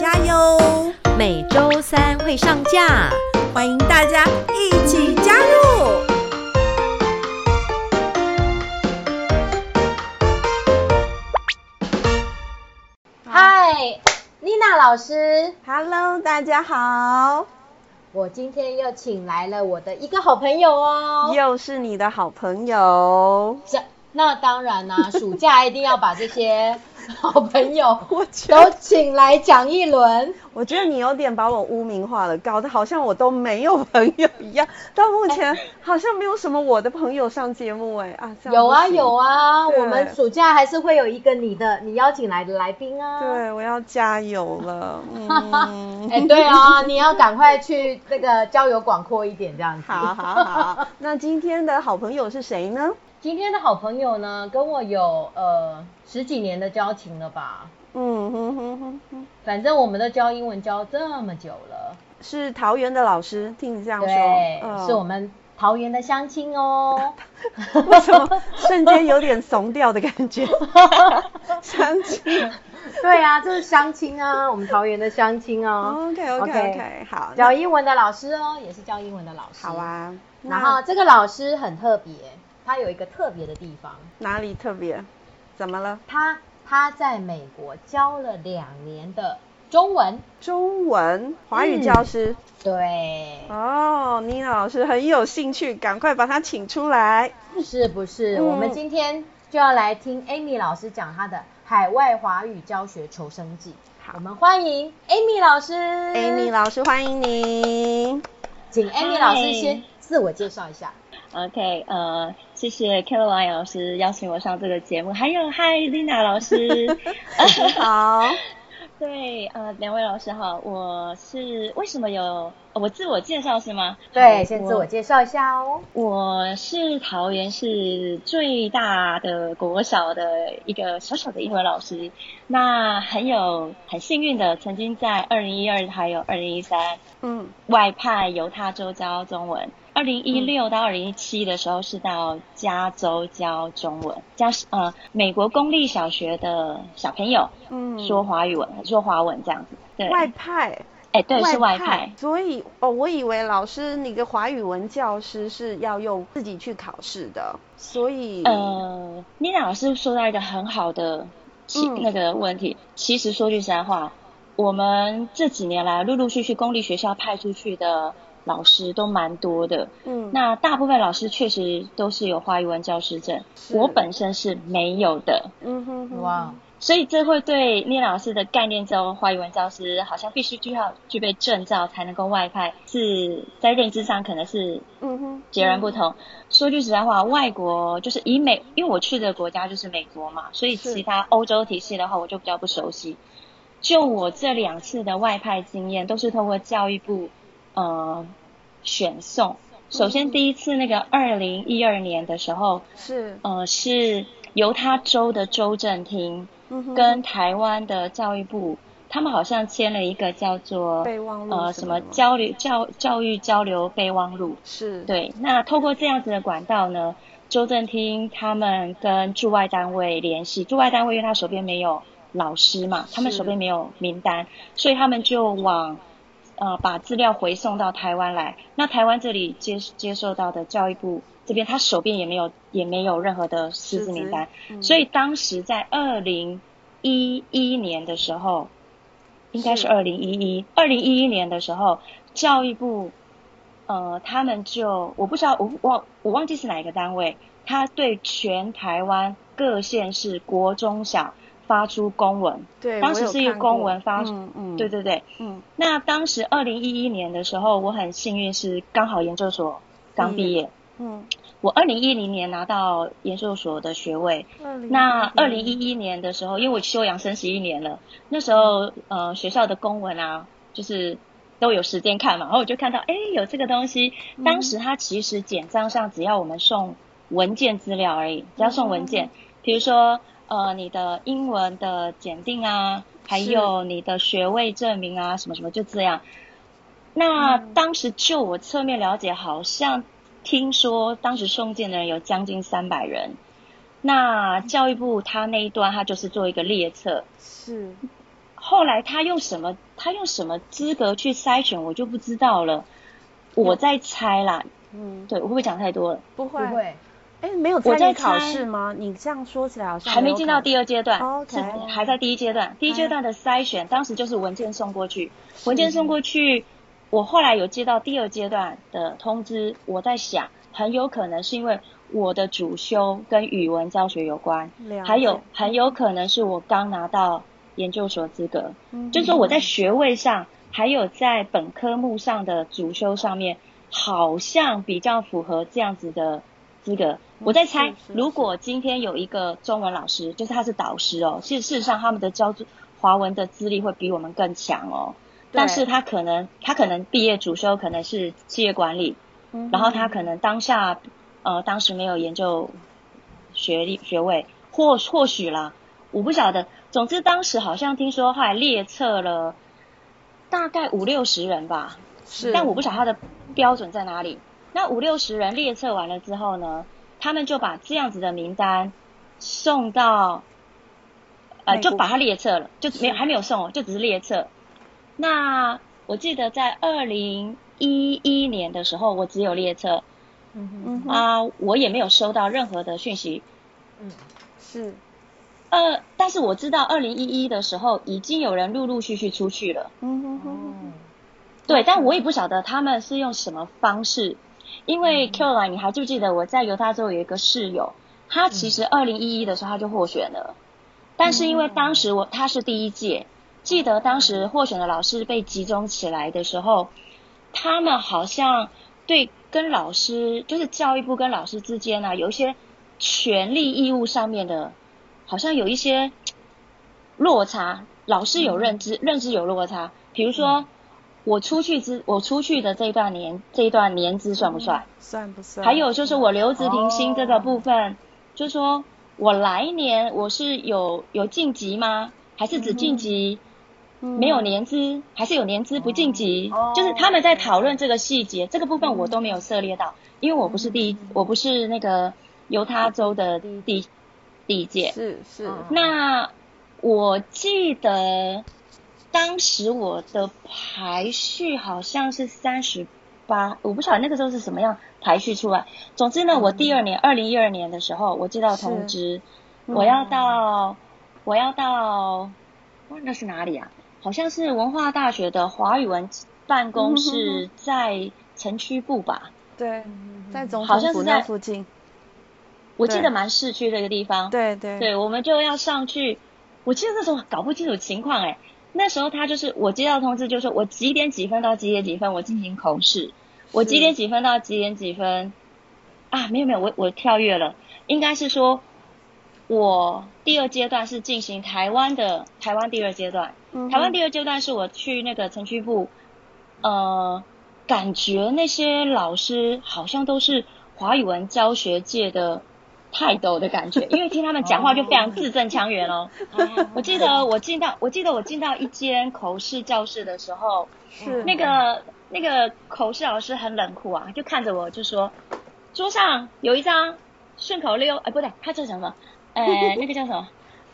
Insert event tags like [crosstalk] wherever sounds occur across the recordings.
大家哟。每周三会上架，欢迎大家一起加入。嗨，妮娜老师，Hello，大家好。我今天又请来了我的一个好朋友哦，又是你的好朋友。这那当然啦、啊，[laughs] 暑假一定要把这些。[laughs] 好朋友，我都请来讲一轮。我觉得你有点把我污名化了，搞得好像我都没有朋友一样。到目前好像没有什么我的朋友上节目哎啊，有啊有啊，我们暑假还是会有一个你的你邀请来的来宾啊。对，我要加油了。嗯，[laughs] 哎，对啊，你要赶快去那个交友广阔一点这样子。好好好，那今天的好朋友是谁呢？今天的好朋友呢，跟我有呃十几年的交情了吧？嗯哼哼哼哼，反正我们都教英文教这么久了。是桃园的老师，听你这样说，对，嗯、是我们桃园的乡亲哦。[laughs] 为什么瞬间有点怂掉的感觉？[laughs] 乡亲，对啊，这是乡亲啊，我们桃园的乡亲哦。OK OK OK，好，教英文的老师哦，也是教英文的老师。好啊，然后这个老师很特别。他有一个特别的地方，哪里特别？怎么了？他他在美国教了两年的中文，中文华语教师。嗯、对。哦，妮娜老师很有兴趣，赶快把他请出来。是不是？嗯、我们今天就要来听 Amy 老师讲他的海外华语教学求生记。好，我们欢迎 Amy 老师。Amy 老师，欢迎您。请 Amy 老师先自我介绍一下。OK，呃，谢谢 Caroline 老师邀请我上这个节目，还有 Hi Lina 老师，[laughs] 好，[laughs] 对，呃，两位老师好，我是为什么有我自我介绍是吗？对，先自我介绍一下哦。我是桃园市最大的国小的一个小小的英文老师，那很有很幸运的，曾经在二零一二还有二零一三，嗯，外派犹他州教中文。二零一六到二零一七的时候是到加州教中文，加呃美国公立小学的小朋友，嗯，说华语文，说华文这样子。对，外派，哎、欸，对，是外派。所以哦，我以为老师那个华语文教师是要用自己去考试的，所以呃，妮娜老师说到一个很好的其、嗯、那个问题。其实说句实在话，我们这几年来陆陆续续公立学校派出去的。老师都蛮多的，嗯，那大部分老师确实都是有华语文教师证，我本身是没有的，嗯哼，哼，哇，所以这会对聂老师的概念中，华语文教师好像必须具要具备证照才能够外派，是在认知上可能是，嗯哼，截然不同。说句实在话，外国就是以美，因为我去的国家就是美国嘛，所以其他欧洲体系的话，我就比较不熟悉。就我这两次的外派经验，都是透过教育部。呃，选送。首先，第一次那个二零一二年的时候，是呃是犹他州的州政厅跟台湾的教育部，他们好像签了一个叫做备忘录呃什么交流教教育交流备忘录。是对。那透过这样子的管道呢，州政厅他们跟驻外单位联系，驻外单位因为他手边没有老师嘛，他们手边没有名单，所以他们就往。呃，把资料回送到台湾来。那台湾这里接接受到的教育部这边，他手边也没有也没有任何的师资名单。嗯、所以当时在二零一一年的时候，应该是二零一一二零一一年的时候，教育部呃，他们就我不知道我忘我忘记是哪一个单位，他对全台湾各县市国中小。发出公文，对，当时是一个公文发出，嗯。嗯，对对对，嗯。那当时二零一一年的时候，我很幸运是刚好研究所刚毕业，嗯，我二零一零年拿到研究所的学位，那二零一一年的时候，因为我休养生息一年了，那时候呃学校的公文啊，就是都有时间看嘛，然后我就看到，哎，有这个东西。当时它其实简章上只要我们送文件资料而已，只要送文件，比如说呃你的英文的检定啊，还有你的学位证明啊，什么什么，就这样。那当时就我侧面了解，好像听说当时送件的人有将近三百人。那教育部他那一段，他就是做一个列册。是。后来他用什么？他用什么资格去筛选？我就不知道了。我在猜啦。嗯。对，我会不会讲太多了？不会。不会。哎，没有参与考试吗？你这样说起来好像还没进到第二阶段。OK。是还在第一阶段。第一阶段的筛选，当时就是文件送过去，文件送过去。我后来有接到第二阶段的通知，我在想，很有可能是因为我的主修跟语文教学有关，还有很有可能是我刚拿到。研究所资格，嗯、就是说我在学位上，还有在本科目上的主修上面，好像比较符合这样子的资格。嗯、我在猜，如果今天有一个中文老师，就是他是导师哦，其实事实上他们的教华文的资历会比我们更强哦。对但是他可能他可能毕业主修可能是企业管理，嗯、然后他可能当下呃当时没有研究学历学位，或或许啦，我不晓得。总之，当时好像听说后来列册了大概五六十人吧，是，但我不晓得他的标准在哪里。那五六十人列册完了之后呢，他们就把这样子的名单送到，呃，就把它列册了，就没有还没有送哦，就只是列册。那我记得在二零一一年的时候，我只有列册，嗯哼，啊，我也没有收到任何的讯息，嗯，是。呃，但是我知道二零一一的时候已经有人陆陆续续出去了。嗯哼哼。对，但我也不晓得他们是用什么方式，因为 Caroline，你还记不记得我在犹他州有一个室友，他其实二零一一的时候他就获选了，但是因为当时我他是第一届，记得当时获选的老师被集中起来的时候，他们好像对跟老师就是教育部跟老师之间呢、啊、有一些权利义务上面的。好像有一些落差，老师有认知，嗯、认知有落差。比如说，嗯、我出去之，我出去的这一段年，这一段年资算不算？嗯、算不算？还有就是我留职停薪这个部分，哦、就是说我来年我是有有晋级吗？还是只晋级没有年资？嗯、还是有年资不晋级？哦、就是他们在讨论这个细节，这个部分我都没有涉猎到，因为我不是第一，嗯、我不是那个犹他州的第一。第一届是是，那我记得当时我的排序好像是三十八，我不晓得那个时候是什么样排序出来。总之呢，我第二年二零一二年的时候，我接到通知，我要到我要到，哇，那是哪里啊？好像是文化大学的华语文办公室在城区部吧？对，在总统府那附近。我记得蛮市区这个地方，对对对，我们就要上去。我记得那时候搞不清楚情况哎，那时候他就是我接到通知，就是说我几点几分到几点几分我进行口试，我几点几分到几点几分啊？没有没有，我我跳跃了，应该是说我第二阶段是进行台湾的台湾第二阶段，台湾第二阶段是我去那个城区部，呃，感觉那些老师好像都是华语文教学界的。泰斗的感觉，因为听他们讲话就非常字正腔圆哦。我记得我进到，我记得我进到一间口试教室的时候，是那个那个口试老师很冷酷啊，就看着我就说，桌上有一张顺口溜，哎不对，他叫什么？呃，那个叫什么？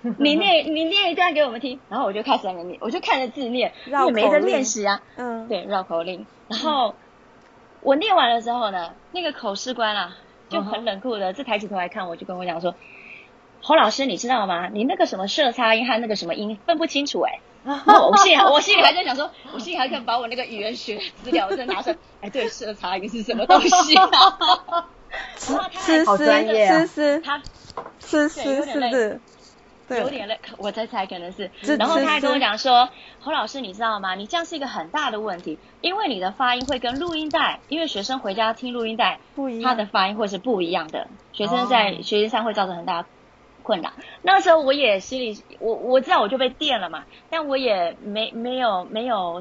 [laughs] 你念你念一段给我们听，然后我就开始念，我就看着字念，也没得练习啊。嗯，对，绕口令。然后我念完了之后呢，那个口试官啊。就很冷酷的，这抬起头来看我，就跟我讲说：“侯老师，你知道吗？你那个什么色差音和那个什么音分不清楚哎。[laughs] ”我心里我心里还在想说，我心里还想把我那个语言学资料再拿出来。哎，对，色差音是什么东西啊？[laughs] 思思好专业啊！思思他思思是的。对有点累，我在猜可能是。然后他还跟我讲说：“侯老师，你知道吗？你这样是一个很大的问题，因为你的发音会跟录音带，因为学生回家听录音带，不一样，他的发音会是不一样的。学生在学习上会造成很大困扰。哦、那时候我也心里，我我知道我就被电了嘛，但我也没没有没有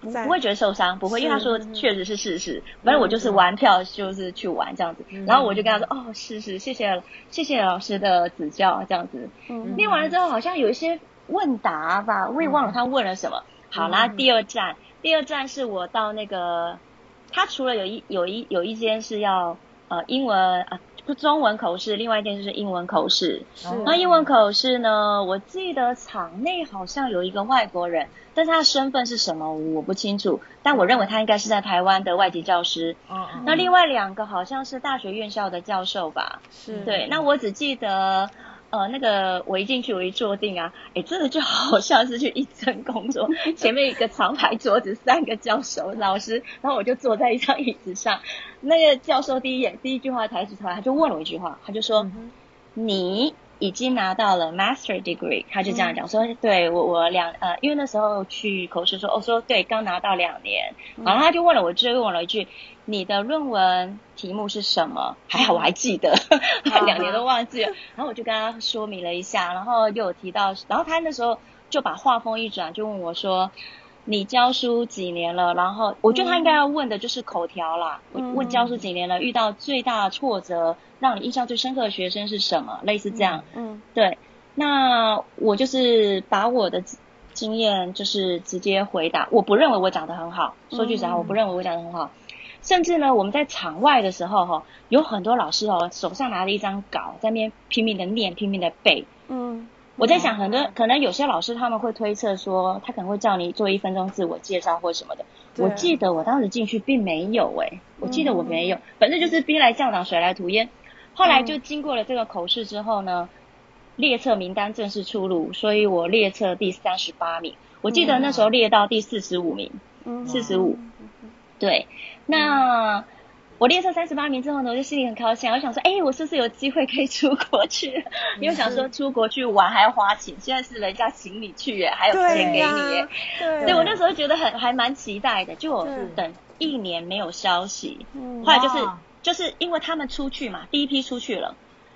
不不会觉得受伤，不会，因为他说确实是事实。反正我就是玩票，就是去玩这样子。然后我就跟他说：“哦，是是，谢谢谢谢老师的指教，这样子。”念完了之后，好像有一些问答吧，我也忘了他问了什么。好，啦第二站，第二站是我到那个，他除了有一有一有一间是要呃英文啊。中文口试，另外一件就是英文口试。是。那英文口试呢？我记得场内好像有一个外国人，但是他的身份是什么我不清楚。但我认为他应该是在台湾的外籍教师。嗯嗯。那另外两个好像是大学院校的教授吧？是。对。那我只记得。呃，那个我一进去，我一坐定啊，哎，真的就好像是去应征工作。前面一个长排桌子，三个教授老师，然后我就坐在一张椅子上。那个教授第一眼第一句话抬起头来，他就问了我一句话，他就说：“嗯、你已经拿到了 master degree。”他就这样讲、嗯、说：“对我我两呃，因为那时候去口试说，我、哦、说对，刚拿到两年。”然后他就问了我，追问了一句。你的论文题目是什么？还好我还记得，[laughs] 两年都忘记了。然后我就跟他说明了一下，然后又有提到，然后他那时候就把话锋一转，就问我说：“你教书几年了？”然后我觉得他应该要问的就是口条啦，嗯、问教书几年了，遇到最大的挫折，让你印象最深刻的学生是什么？类似这样。嗯，对。那我就是把我的经验就是直接回答，我不认为我讲得很好。说句实话，我不认为我讲得很好。甚至呢，我们在场外的时候，哈，有很多老师哦，手上拿着一张稿，在那边拼命的念，拼命的背。嗯，我在想，很多可能有些老师他们会推测说，他可能会叫你做一分钟自我介绍或什么的。我记得我当时进去并没有诶，我记得我没有，反正就是兵来将挡，水来土掩。后来就经过了这个口试之后呢，列册名单正式出炉，所以我列册第三十八名。我记得那时候列到第四十五名，四十五。对，那、嗯、我列册三十八名之后呢，我就心里很高兴，我想说，哎，我是不是有机会可以出国去？因为想说出国去玩还要花钱，现在是人家请你去耶，还有钱给你耶。对，对，对，我那时候觉得很还蛮期待的，就我等一年没有消息，后来就是就是因为他们出去嘛，第一批出去了，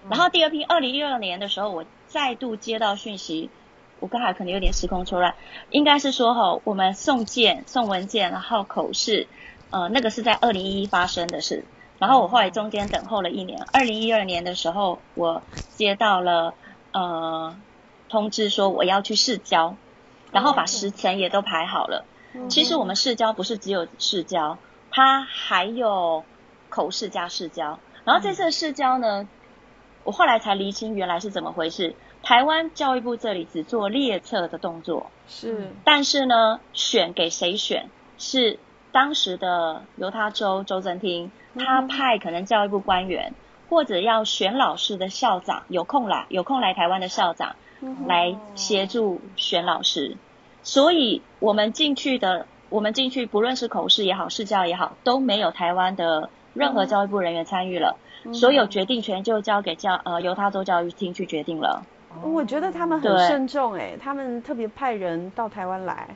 然后第二批二零一二年的时候，我再度接到讯息。我刚才可能有点时空错乱，应该是说哈，我们送件、送文件，然后口试，呃，那个是在二零一一发生的事。然后我后来中间等候了一年，二零一二年的时候，我接到了呃通知说我要去试教，然后把时程也都排好了。其实我们试教不是只有试教，它还有口试加试教。然后这次的试教呢，我后来才厘清原来是怎么回事。台湾教育部这里只做列册的动作，是，但是呢，选给谁选是当时的犹他州州政厅，他派可能教育部官员或者要选老师的校长有空来，有空来台湾的校长来协助选老师，所以我们进去的，我们进去不论是口试也好，试教也好，都没有台湾的任何教育部人员参与了，所有决定权就交给教呃犹他州教育厅去决定了。我觉得他们很慎重哎，他们特别派人到台湾来。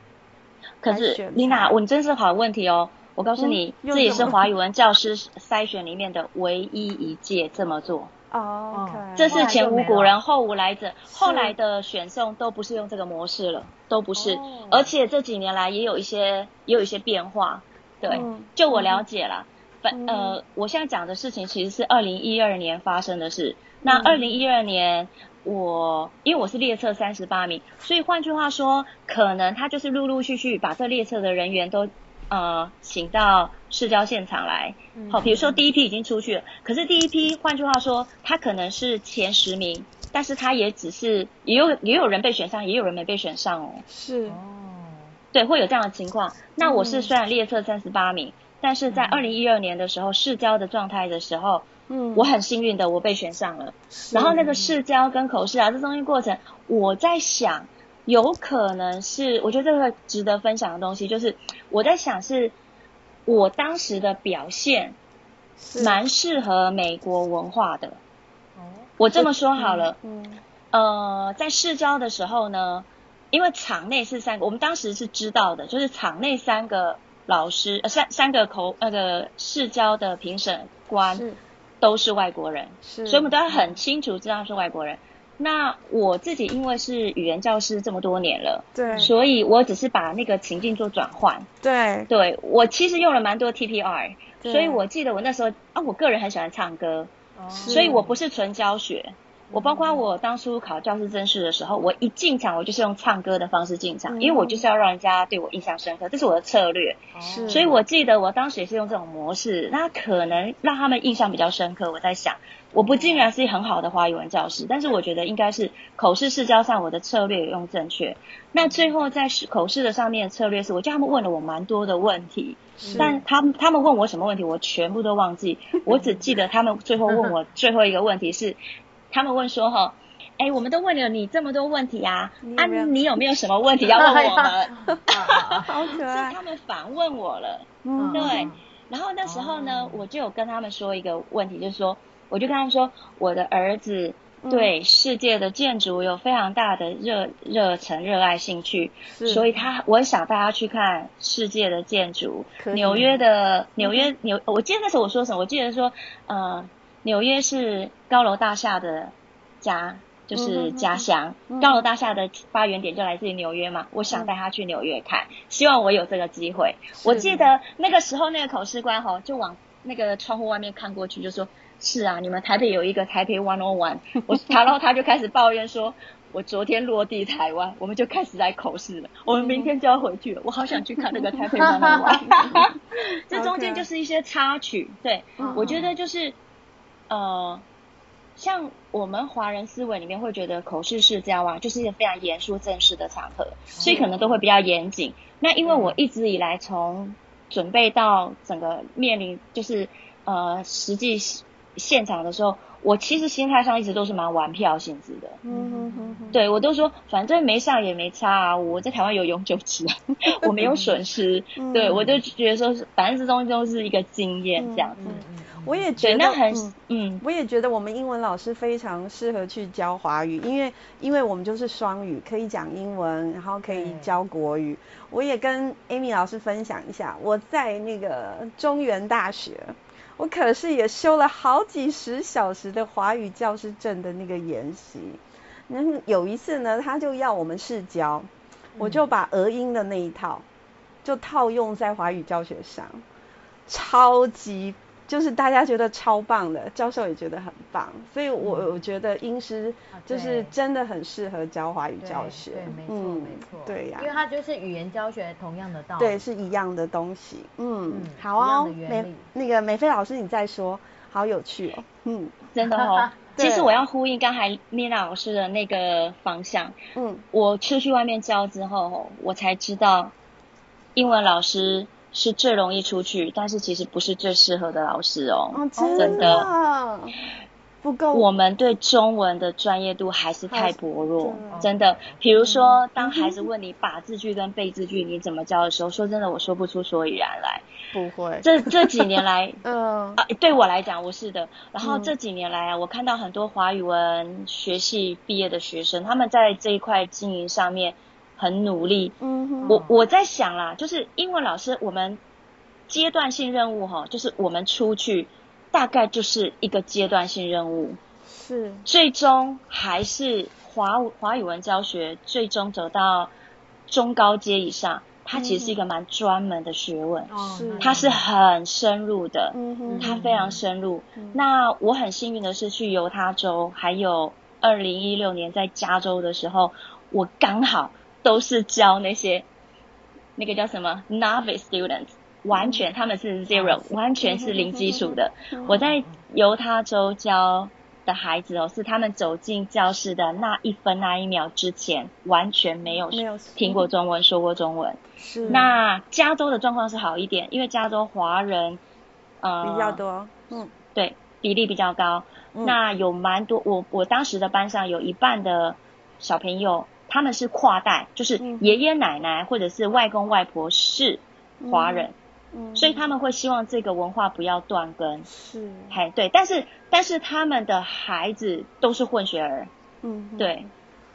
可是丽娜，你真是好问题哦。我告诉你，这也是华语文教师筛选里面的唯一一届这么做。哦，这是前无古人后无来者，后来的选送都不是用这个模式了，都不是。而且这几年来也有一些也有一些变化。对，就我了解了，反呃，我现在讲的事情其实是二零一二年发生的事。那二零一二年。我因为我是列册三十八名，所以换句话说，可能他就是陆陆续续把这列册的人员都呃请到市郊现场来。好，比如说第一批已经出去了，可是第一批换句话说，他可能是前十名，但是他也只是也有也有人被选上，也有人没被选上哦。是哦，对，会有这样的情况。那我是虽然列册三十八名，但是在二零一二年的时候市郊的状态的时候。嗯，我很幸运的，我被选上了。然后那个试教跟口试啊，这中间过程，我在想，有可能是，我觉得这个值得分享的东西，就是我在想是，我当时的表现，蛮适合美国文化的。哦，我这么说好了，嗯，呃，在试教的时候呢，因为场内是三个，我们当时是知道的，就是场内三个老师，呃，三三个口那个试教的评审官。都是外国人，是，所以我们都要很清楚知道是外国人。那我自己因为是语言教师这么多年了，对，所以我只是把那个情境做转换。对，对我其实用了蛮多 TPR，所以我记得我那时候啊，我个人很喜欢唱歌，所以我不是纯教学。我包括我当初考教师甄试的时候，我一进场我就是用唱歌的方式进场，因为我就是要让人家对我印象深刻，这是我的策略。是，所以我记得我当时也是用这种模式，那可能让他们印象比较深刻。我在想，我不竟然是很好的华语文教师，但是我觉得应该是口试试教上我的策略也用正确。那最后在口试的上面的策略是，我叫他们问了我蛮多的问题，但他们他们问我什么问题，我全部都忘记，我只记得他们最后问我最后一个问题是。他们问说：“哈，哎，我们都问了你这么多问题啊，啊，你有没有什么问题要 [laughs] 问我们？” [laughs] 好可爱。是他们反问我了，嗯，对。然后那时候呢，我就有跟他们说一个问题，就是说，我就跟他们说，我的儿子对世界的建筑有非常大的热热忱、热爱、兴趣，所以他我想带他去看世界的建筑。纽约的纽约纽，我记得那时候我说什么？我记得说，呃。纽约是高楼大厦的家，就是家乡。嗯嗯、高楼大厦的发源点就来自于纽约嘛。我想带他去纽约看，嗯、希望我有这个机会。我记得那个时候，那个口试官吼就往那个窗户外面看过去，就说：“是啊，你们台北有一个台北 One On One。[laughs] ”我然后他就开始抱怨说：“我昨天落地台湾，我们就开始来口试了，我们明天就要回去了。我好想去看那个台北 One On One。[laughs] ”这中间就是一些插曲，对，嗯、我觉得就是。呃，像我们华人思维里面会觉得口试是这样啊，就是一个非常严肃正式的场合，所以可能都会比较严谨。那因为我一直以来从准备到整个面临就是呃实际现场的时候。我其实心态上一直都是蛮玩票性质的，嗯哼哼哼，对我都说反正没上也没差啊，我在台湾有永久期啊，[laughs] 我没有损失，对我就觉得说反正这东西都是一个经验这样子，我也觉得那很嗯，我也觉得我们英文老师非常适合去教华语，因为因为我们就是双语，可以讲英文，然后可以教国语。我也跟 Amy 老师分享一下，我在那个中原大学。我可是也修了好几十小时的华语教师证的那个研习。那有一次呢，他就要我们试教，我就把俄音的那一套就套用在华语教学上，超级。就是大家觉得超棒的，教授也觉得很棒，所以我我觉得英师就是真的很适合教华语教学。对，没错没错。对呀，因为它就是语言教学同样的道理。对，是一样的东西。嗯，好哦。美那个美菲老师，你再说，好有趣哦。嗯，真的哦。[laughs] 其实我要呼应刚才米娜老师的那个方向。嗯，我出去外面教之后，我才知道英文老师。是最容易出去，但是其实不是最适合的老师哦，哦真的，真的不够。我们对中文的专业度还是太薄弱，真的。比如说，当孩子问你把字句跟背字句你怎么教的时候，说真的，我说不出所以然来。不会。这这几年来，[laughs] 嗯啊，对我来讲，我是的。然后这几年来啊，我看到很多华语文学系毕业的学生，他们在这一块经营上面。很努力，嗯哼，我我在想啦，就是英文老师，我们阶段性任务哈，就是我们出去大概就是一个阶段性任务，是，最终还是华华语文教学，最终走到中高阶以上，它其实是一个蛮专门的学问，是，它是很深入的，嗯哼，它非常深入。那我很幸运的是去犹他州，还有二零一六年在加州的时候，我刚好。都是教那些那个叫什么 novice students，完全他们是 zero，完全是零基础的。我在犹他州教的孩子哦，是他们走进教室的那一分那一秒之前，完全没有听过中文，说过中文。是。那加州的状况是好一点，因为加州华人呃比较多，嗯，对，比例比较高。那有蛮多，我我当时的班上有一半的小朋友。他们是跨代，就是爷爷奶奶或者是外公外婆是华人，嗯，嗯，所以他们会希望这个文化不要断根。是，嘿，对，但是但是他们的孩子都是混血儿，嗯，对，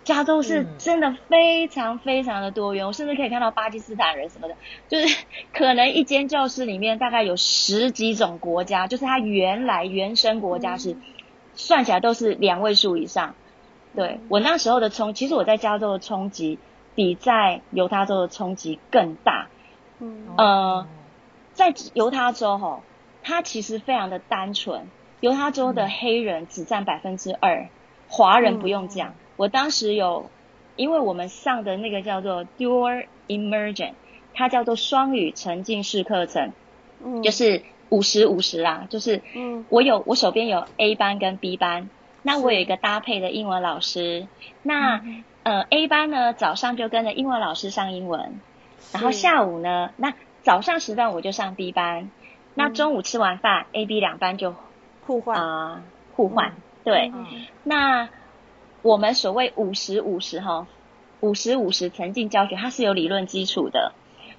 加州是真的非常非常的多元，我甚至可以看到巴基斯坦人什么的，就是可能一间教室里面大概有十几种国家，就是他原来原生国家是算起来都是两位数以上。对，我那时候的冲，其实我在加州的冲击比在犹他州的冲击更大。嗯，呃，在犹他州吼，它其实非常的单纯。犹他州的黑人只占百分之二，华人不用讲。我当时有，因为我们上的那个叫做 Dual Immersion，它叫做双语沉浸式课程，嗯，就是五十五十啦，就是，嗯，我有我手边有 A 班跟 B 班，那我有一个搭配的英文老师，那呃 A 班呢早上就跟着英文老师上英文，然后下午呢，那早上时段我就上 B 班，那中午吃完饭 A B 两班就互换。啊互换，对，那。我们所谓五十五十哈，五十五十沉浸教学，它是有理论基础的，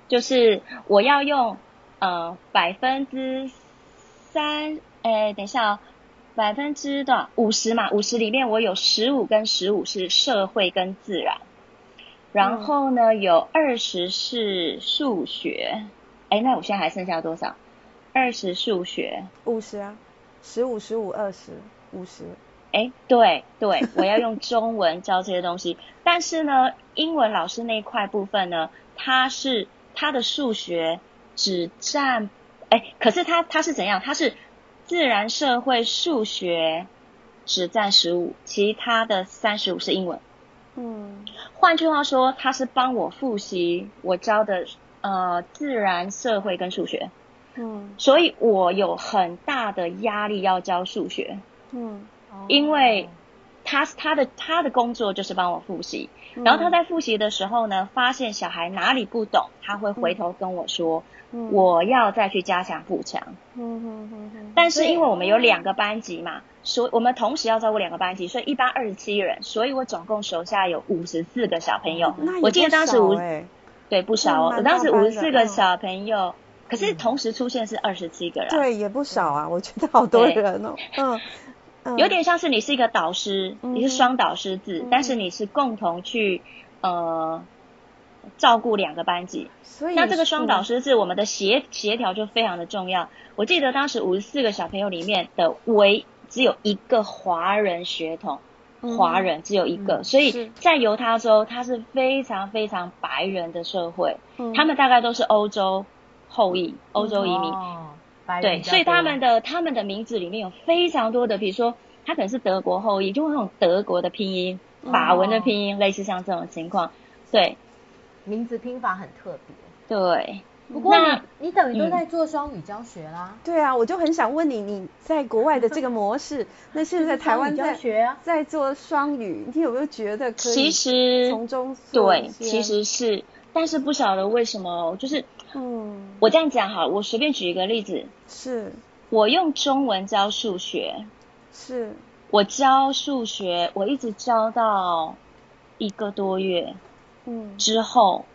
就是我要用呃百分之三，哎，等一下哦，百分之多少？五十嘛，五十里面我有十五跟十五是社会跟自然，然后呢、嗯、有二十是数学，哎，那我现在还剩下多少？二十数学，五十啊，十五十五二十五十。哎，对对，我要用中文教这些东西，但是呢，英文老师那一块部分呢，他是他的数学只占，哎，可是他他是怎样？他是自然、社会、数学只占十五，其他的三十五是英文。嗯，换句话说，他是帮我复习我教的呃自然、社会跟数学。嗯，所以我有很大的压力要教数学。嗯。因为他他的他的工作就是帮我复习，嗯、然后他在复习的时候呢，发现小孩哪里不懂，他会回头跟我说，嗯、我要再去加强补强。嗯嗯嗯嗯。但是因为我们有两个班级嘛，所以我们同时要照顾两个班级，所以一班二十七人，所以我总共手下有五十四个小朋友。我记得当时五对不少哦，我当时五十四个小朋友，嗯、可是同时出现是二十七个人。对，也不少啊，我觉得好多人哦。嗯。有点像是你是一个导师，嗯、你是双导师制，嗯、但是你是共同去呃照顾两个班级。所以那这个双导师制，我们的协协调就非常的重要。我记得当时五十四个小朋友里面的唯只有一个华人血统，华人只有一个，嗯、所以在犹他州，它是非常非常白人的社会，嗯、他们大概都是欧洲后裔，欧洲移民。哦对，所以他们的他们的名字里面有非常多的，比如说他可能是德国后裔，就会用德国的拼音、法文的拼音，哦、类似像这种情况。对，名字拼法很特别。对，不过你那你等于都在做双语教学啦。嗯、对啊，我就很想问你，你在国外的这个模式，[laughs] 那现在台湾在教学啊，在做双语，你有没有觉得可以？其实从中对，其实是，但是不晓得为什么，就是。嗯，我这样讲好，我随便举一个例子，是。我用中文教数学，是。我教数学，我一直教到一个多月，嗯，之后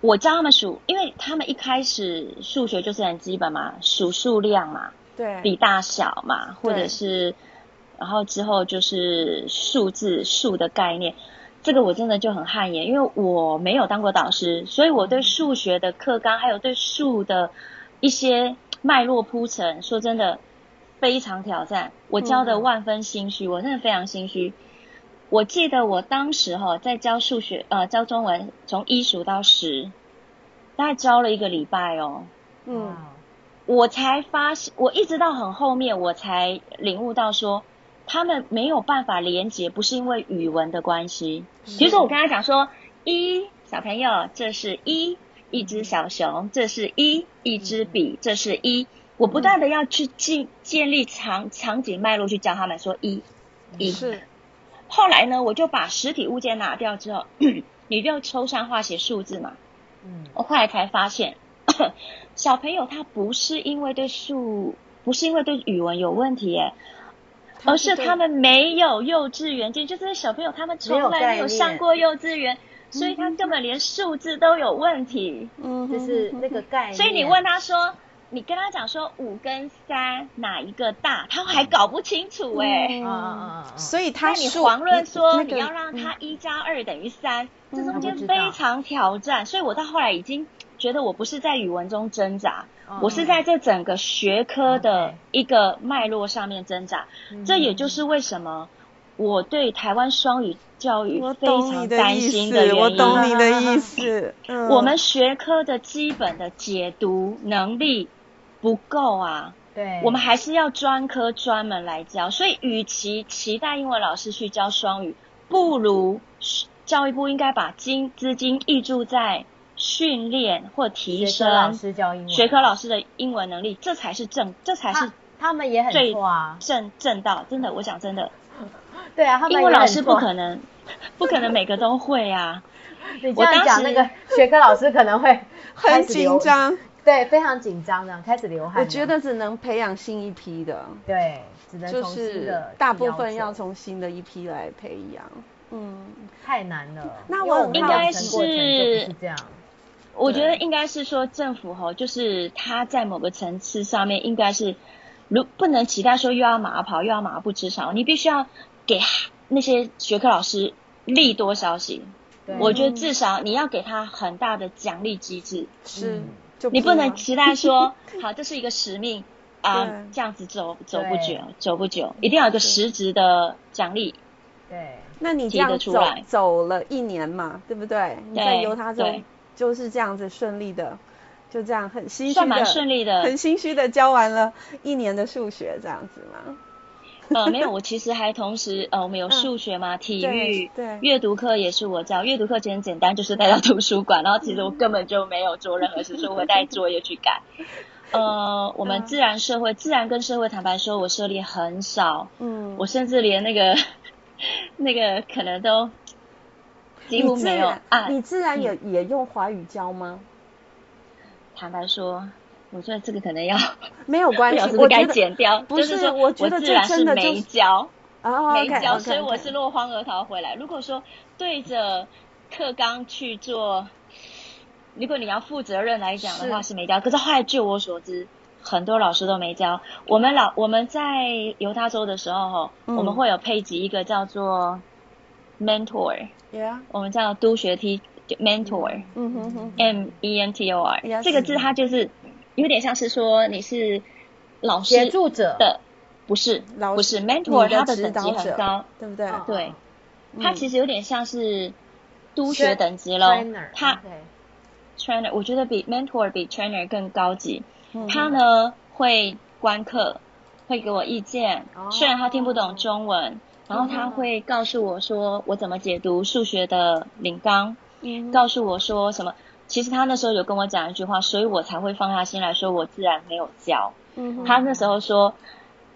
我教他们数，因为他们一开始数学就是很基本嘛，数数量嘛，对，比大小嘛，或者是，然后之后就是数字数的概念。这个我真的就很汗颜，因为我没有当过导师，所以我对数学的课纲还有对数的一些脉络铺陈，说真的非常挑战。我教的万分心虚，我真的非常心虚。我记得我当时哈在教数学，呃，教中文，从一数到十，大概教了一个礼拜哦。嗯，我才发现，我一直到很后面，我才领悟到说。他们没有办法连接，不是因为语文的关系。比如说，我跟他讲说：“一小朋友，这是一一只小熊，这是一一支笔，这是一。”我不断的要去建建立场场景脉络，去教他们说一一。是。后来呢，我就把实体物件拿掉之后，[clears throat] 你就抽象化写数字嘛。嗯。我后来才发现，[clears throat] 小朋友他不是因为对数，不是因为对语文有问题耶。而是他们没有幼稚园经验，就是小朋友他们从来没有上过幼稚园，所以他根本连数字都有问题。嗯，就是那个概念。所以你问他说，你跟他讲说五跟三哪一个大，他还搞不清楚哎、欸。嗯，所以他你遑论说你要让他一加二等于三，这中间非常挑战。所以我到后来已经觉得我不是在语文中挣扎。我是在这整个学科的一个脉络上面挣扎，这也就是为什么我对台湾双语教育非常担心的原因。我懂你的意思。[laughs] 嗯、我们学科的基本的解读能力不够啊。对。我们还是要专科专门来教，所以与其期待英文老师去教双语，不如教育部应该把金资金挹注在训练或提升老师教英文学科老师的英文能力，这才是正，这才是。他们也很错啊，正正道，真的，我讲真的，对啊，他们英文老师不可能，不可能每个都会啊。[laughs] 你这样讲，那个学科老师可能会 [laughs] 很紧张，对，非常紧张的，开始流汗。我觉得只能培养新一批的，对，只能从新的，大部分要从新的一批来培养。嗯，太难了。那我应该是这样。我觉得应该是说政府吼，就是他在某个层次上面应该是。如不能期待说又要马跑又要马不吃草，你必须要给那些学科老师利多消息。我觉得至少你要给他很大的奖励机制。是，你不能期待说，[laughs] 好，这是一个使命 [laughs] 啊，这样子走走不久，走不久，一定要有一个实质的奖励。对，那你这样走走了一年嘛，对不对？你在犹他州就是这样子顺利的。就这样很心虚的，顺利的，很心虚的教完了一年的数学，这样子吗？呃，没有，我其实还同时呃，我们有数学嘛，嗯、体育，对，阅读课也是我教。阅读课其实很简单，就是带到图书馆，然后其实我根本就没有做任何事，所以我会带作业去改。呃，我们自然社会，自然跟社会坦白说，我涉猎很少，嗯，我甚至连那个 [laughs] 那个可能都几乎没有啊。你自然也、嗯、也用华语教吗？坦白说，我觉得这个可能要 [laughs] 没有关系，我该剪掉。不是，说我觉得自然是没教，哦、没教.所以我是落荒而逃回来。如果说对着课纲去做，如果你要负责任来讲的话是没教。可是后来据我所知，很多老师都没教。我们老我们在犹他州的时候，嗯、我们会有配给一个叫做我们叫督学梯。mentor，嗯哼哼，M E N T O R，这个字它就是有点像是说你是老师协助者。的，不是，不是 mentor，他的等级很高，对不对？对，他其实有点像是督学等级咯。他 trainer，我觉得比 mentor 比 trainer 更高级。他呢会观课，会给我意见，虽然他听不懂中文，然后他会告诉我说我怎么解读数学的领纲。告诉我说什么？其实他那时候有跟我讲一句话，所以我才会放下心来说，我自然没有教。嗯，他那时候说，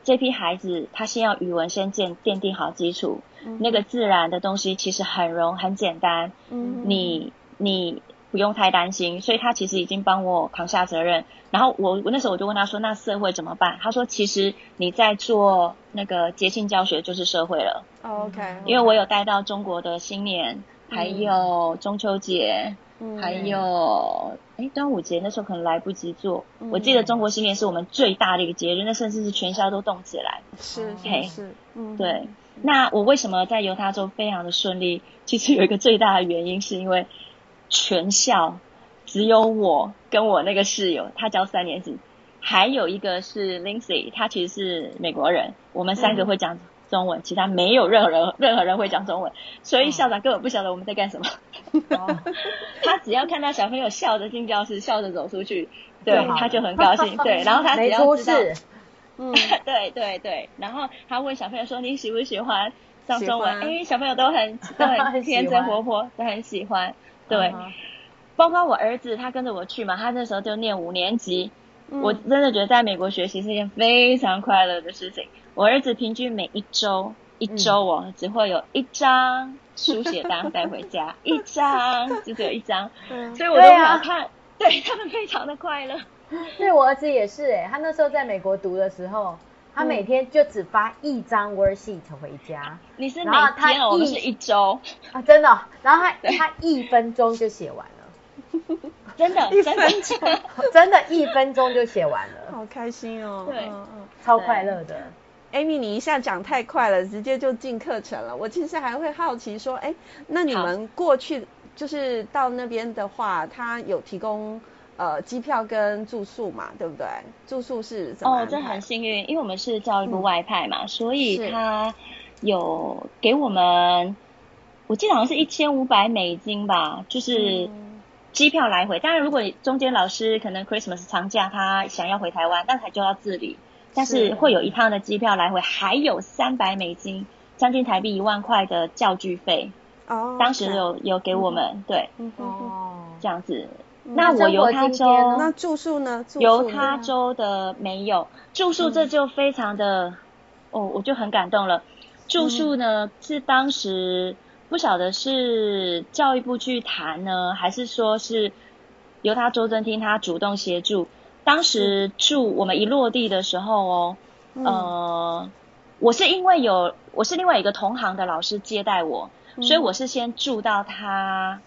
这批孩子他先要语文先建奠定好基础，嗯、那个自然的东西其实很容很简单，嗯，你你不用太担心。所以他其实已经帮我扛下责任。然后我我那时候我就问他说，那社会怎么办？他说，其实你在做那个节庆教学就是社会了。Oh, OK，因为我有带到中国的新年。还有中秋节，嗯、还有哎端午节，那时候可能来不及做。嗯、我记得中国新年是我们最大的一个节日，那甚至是全校都动起来。是是是，嗯，对。那我为什么在犹他州非常的顺利？其实有一个最大的原因，是因为全校只有我跟我那个室友，他教三年级，还有一个是 Lindsay，他其实是美国人，我们三个会讲。嗯中文，其他没有任何人，任何人会讲中文，所以校长根本不晓得我们在干什么。哦、[laughs] 他只要看到小朋友笑着进教室，笑着走出去，对，他就很高兴。[laughs] 对，然后他只要知道，嗯，对对对，然后他问小朋友说：“你喜不喜欢上中文？”因为小朋友都很都很 [laughs] 天真活泼，都很喜欢。对，嗯、包括我儿子，他跟着我去嘛，他那时候就念五年级。嗯、我真的觉得在美国学习是一件非常快乐的事情。我儿子平均每一周一周哦，嗯、只会有一张书写单带回家，[laughs] 一张就只有一张，[laughs] 嗯、所以我都想看，对，他们非常的快乐。对我儿子也是哎，他那时候在美国读的时候，他每天就只发一张 worksheet 回家。你是每天，我们是一周啊，真的。然后他对他一分钟就写完了。[laughs] 真的，一分钟，真的，[laughs] 一分钟就写完了，好开心哦，对，嗯嗯，超快乐的。Amy，你一下讲太快了，直接就进课程了。我其实还会好奇说，哎，那你们过去就是到那边的话，他有提供呃机票跟住宿嘛，对不对？住宿是怎么？哦，这很幸运，因为我们是教育部外派嘛，嗯、所以他。有给我们，我记得好像是一千五百美金吧，就是机票来回。当然，如果中间老师可能 Christmas 长假他想要回台湾，那他就要自理。但是会有一趟的机票来回，还有三百美金，将近台币一万块的教具费。哦，当时有有给我们，嗯、对，哦，这样子。那我犹他州，那住宿呢？犹他州的没有住宿，这就非常的，嗯、哦，我就很感动了。住宿呢、嗯、是当时不晓得是教育部去谈呢，还是说是犹他州政厅他主动协助。当时住我们一落地的时候哦，嗯、呃，我是因为有我是另外一个同行的老师接待我，嗯、所以我是先住到他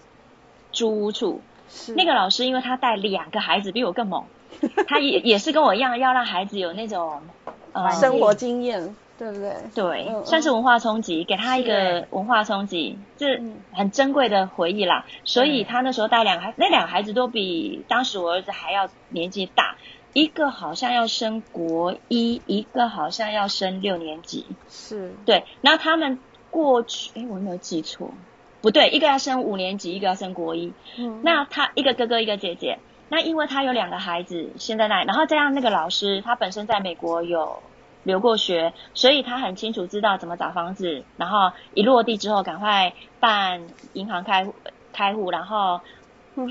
租屋处。是那个老师，因为他带两个孩子，比我更猛，[laughs] 他也也是跟我一样，要让孩子有那种呃生活经验，对不对？对，嗯、算是文化冲击，给他一个文化冲击，这很珍贵的回忆啦。所以他那时候带两个孩，那两个孩子都比当时我儿子还要年纪大，一个好像要升国一，一个好像要升六年级。是，对。然后他们过去，哎，我有没有记错？不对，一个要升五年级，一个要升国一。嗯，那他一个哥哥，一个姐姐。那因为他有两个孩子先在那里，然后再让那个老师他本身在美国有留过学，所以他很清楚知道怎么找房子。然后一落地之后，赶快办银行开户开户，然后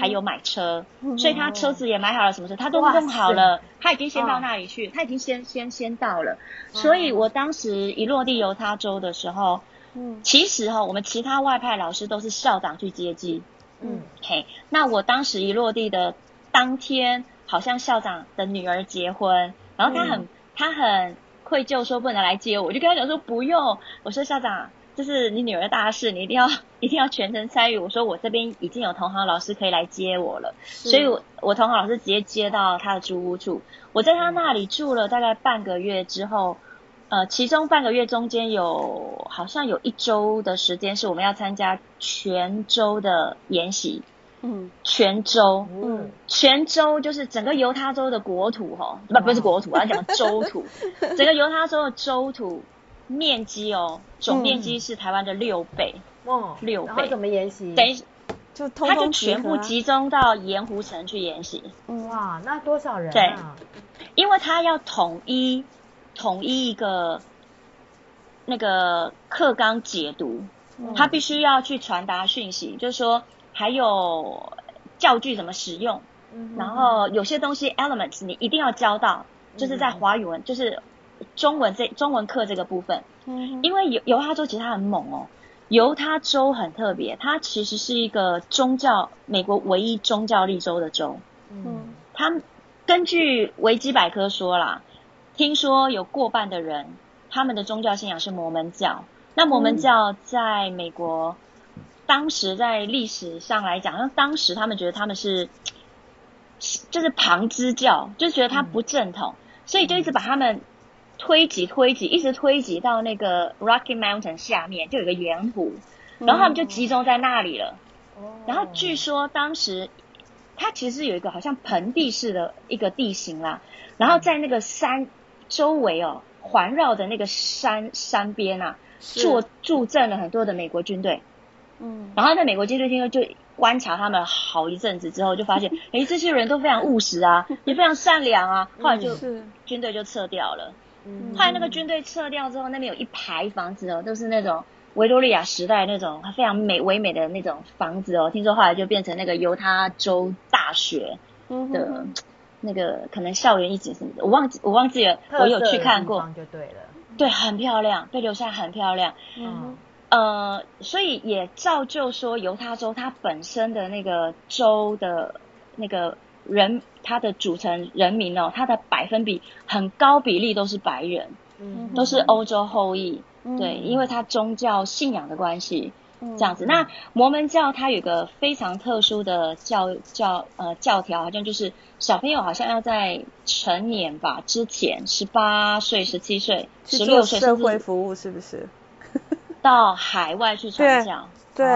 还有买车，嗯、所以他车子也买好了，什么车他都弄好了。他已经先到那里去，哦、他已经先先先到了。所以我当时一落地犹他州的时候。嗯，其实哈，我们其他外派老师都是校长去接机。嗯，嘿，那我当时一落地的当天，好像校长的女儿结婚，然后他很、嗯、他很愧疚，说不能来接我，我就跟他讲说不用。我说校长，这是你女儿的大事，你一定要 [laughs] 一定要全程参与。我说我这边已经有同行老师可以来接我了，所以我我同行老师直接接到他的租屋处，我在他那里住了大概半个月之后。呃，其中半个月中间有好像有一周的时间是我们要参加全州的研习，嗯，全州，嗯，全州就是整个犹他州的国土哈，不不是国土，我要讲州土，[laughs] 整个犹他州的州土面积哦，总面积是台湾的六倍，哦，六倍。然后怎么研习？等于就他就全部集中到盐湖城去研习。哇，那多少人啊？对，因为他要统一。统一一个那个课纲解读，他必须要去传达讯息，就是说还有教具怎么使用，然后有些东西 elements 你一定要教到，就是在华语文，就是中文这中文课这个部分，因为犹犹他州其实它很猛哦，犹他州很特别，它其实是一个宗教美国唯一宗教立州的州，嗯，它根据维基百科说啦。听说有过半的人，他们的宗教信仰是摩门教。那摩门教在美国，当时在历史上来讲，那当时他们觉得他们是，就是旁支教，就觉得他不正统，所以就一直把他们推挤推挤，一直推挤到那个 Rocky Mountain 下面，就有个盐湖，然后他们就集中在那里了。嗯、然后据说当时，它其实有一个好像盆地式的一个地形啦，然后在那个山。周围哦，环绕的那个山山边啊，驻驻是镇了很多的美国军队。嗯，然后在美国军队听说就观察他们好一阵子之后，就发现，[laughs] 哎，这些人都非常务实啊，也非常善良啊。后来就、军队就撤掉了。嗯，后来那个军队撤掉之后，那边有一排房子哦，都是那种维多利亚时代那种非常美唯美的那种房子哦。听说后来就变成那个犹他州大学的。嗯哼哼那个可能校园一景什么的，我忘记我忘记了，我有去看过，就对了，对，很漂亮，被留下很漂亮，嗯，呃，所以也造就说犹他州它本身的那个州的那个人，它的组成人民哦，它的百分比很高比例都是白人，嗯，都是欧洲后裔，嗯、对，因为它宗教信仰的关系。这样子，那摩门教它有个非常特殊的教教呃教条，好像就是小朋友好像要在成年吧之前，十八岁、十七岁、十六岁社会服务是不是？[laughs] 到海外去传教，对，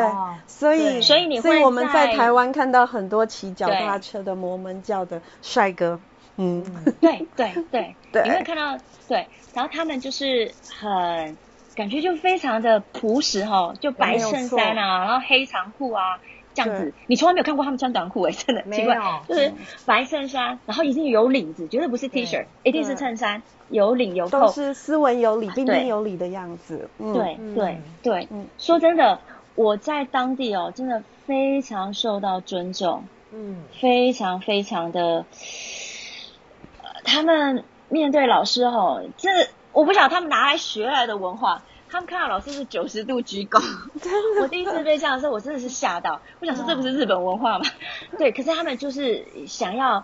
所以所以你会所以我们在台湾看到很多骑脚踏车的摩门教的帅哥，嗯，对对对。[laughs] 对，你会看到对，然后他们就是很。感觉就非常的朴实哈，就白衬衫啊，然后黑长裤啊。这样子，你从来没有看过他们穿短裤哎，真的奇怪，就是白衬衫，然后一定有领子，绝对不是 T 恤，一定是衬衫，有领有扣，都是斯文有礼、彬彬有礼的样子。对对对，说真的，我在当地哦，真的非常受到尊重，嗯，非常非常的，他们面对老师哦，这我不晓得他们哪来学来的文化。他们看到老师是九十度鞠躬，我第一次被这样的时候，我真的是吓到。我想说，这不是日本文化吗？对，可是他们就是想要，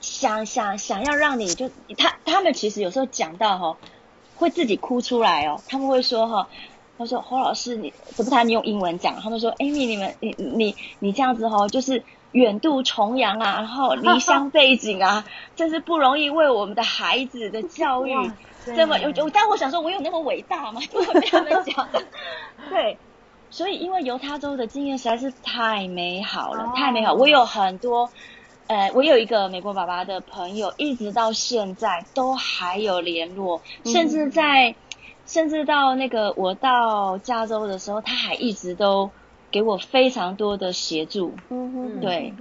想想想要让你就他他们其实有时候讲到哈，会自己哭出来哦。他们会说哈，他说侯老师你怎么他你用英文讲？他们说 Amy 你们你你你这样子哈，就是远渡重洋啊，然后离乡背景啊，真是不容易为我们的孩子的教育。[laughs] 这么有有，但我想说，我有那么伟大吗？就会被他们讲的。[laughs] 对，所以因为犹他州的经验实在是太美好了，太美好。我有很多，呃，我有一个美国爸爸的朋友，一直到现在都还有联络，甚至在，甚至到那个我到加州的时候，他还一直都给我非常多的协助。嗯哼，对。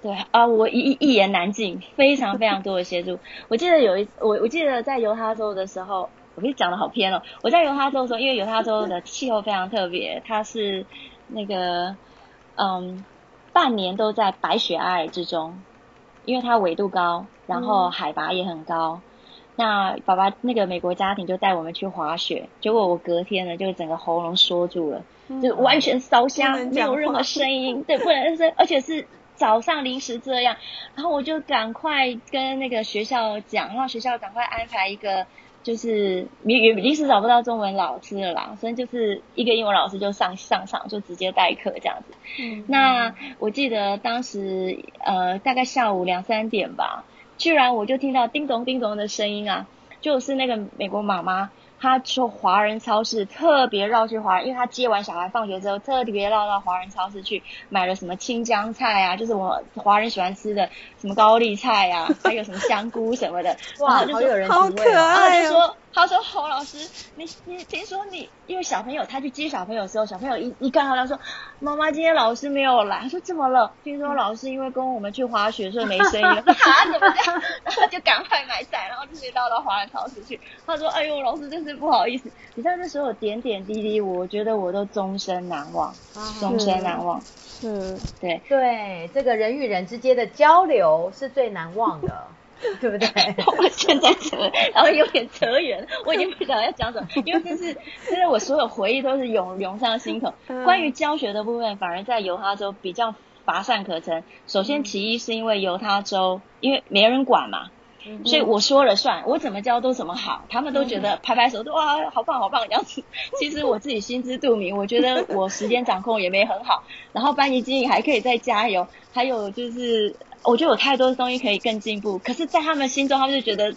对啊，我一一言难尽，非常非常多的协助。我记得有一我我记得在犹他州的时候，我跟你讲的好偏哦。我在犹他州的时候，因为犹他州的气候非常特别，它是那个嗯，半年都在白雪皑皑之中，因为它纬度高，然后海拔也很高。嗯、那爸爸那个美国家庭就带我们去滑雪，结果我隔天呢就整个喉咙缩住了，嗯、就完全烧瞎，没有任何声音，对，不能声，而且是。早上临时这样，然后我就赶快跟那个学校讲，让学校赶快安排一个，就是临临时找不到中文老师了啦，所以就是一个英文老师就上上场，就直接代课这样子。那我记得当时呃大概下午两三点吧，居然我就听到叮咚叮咚的声音啊，就是那个美国妈妈。他说华人超市特别绕去华人，因为他接完小孩放学之后，特别绕到华人超市去买了什么青江菜啊，就是我华人喜欢吃的什么高丽菜啊，还有什么香菇什么的。哇，好有人情味，好可爱哦。他说：“侯老师，你你听说你因为小朋友，他去接小朋友的时候，小朋友一一看到他说，妈妈今天老师没有来。他说怎么了？听说老师因为跟我们去滑雪，所以没声音了。[laughs] 啊，怎么这样？然后就赶快买伞，然后直接到到华人超市去。他说：哎呦，老师真是不好意思。你知道那时候点点滴滴，我觉得我都终身难忘，终身难忘。是，对对，这个人与人之间的交流是最难忘的。” [laughs] 对不对？[laughs] 我现在扯，然后有点扯远，我已经不晓得要讲什么，[laughs] 因为这是，这是我所有回忆都是涌涌上心头。关于教学的部分，反而在犹他州比较乏善可陈。首先，其一是因为犹他州，因为没人管嘛，所以我说了算，我怎么教都怎么好，他们都觉得拍拍手都哇，好棒好棒这样子。其实我自己心知肚明，我觉得我时间掌控也没很好，然后班级经营还可以再加油，还有就是。我觉得有太多的东西可以更进步，可是，在他们心中，他们就觉得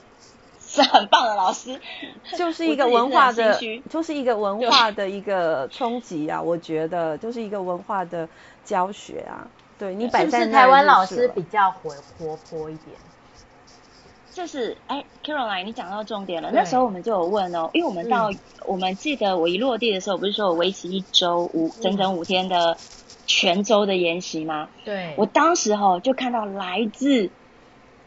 是很棒的老师，[laughs] 就是一个文化的，就是一个文化的一个冲击啊！我觉得就是一个文化的教学啊。对，你摆在那，是不是台湾老师比较活活泼一点？就是，哎，Caroline，你讲到重点了。那时候我们就有问哦，因为我们到，我们记得我一落地的时候，不是说我为期一周五整整五天的。全州的研习吗？对，我当时哈就看到来自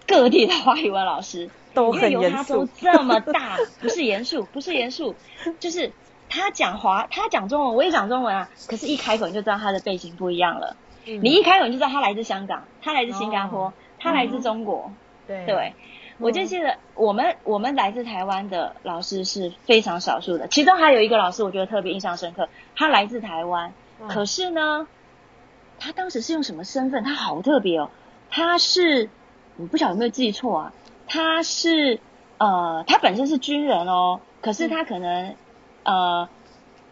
各地的华语文老师都很严肃。因为犹他州这么大，[laughs] 不是严肃，不是严肃，就是他讲华，他讲中文，我也讲中文啊。可是，一开口你就知道他的背景不一样了。嗯、你一开口你就知道他来自香港，他来自新加坡，哦、他来自中国。嗯、对，对，我就记得我们我们来自台湾的老师是非常少数的，其中还有一个老师我觉得特别印象深刻，他来自台湾，嗯、可是呢。他当时是用什么身份？他好特别哦，他是我不晓得有没有记错啊？他是呃，他本身是军人哦，可是他可能、嗯、呃，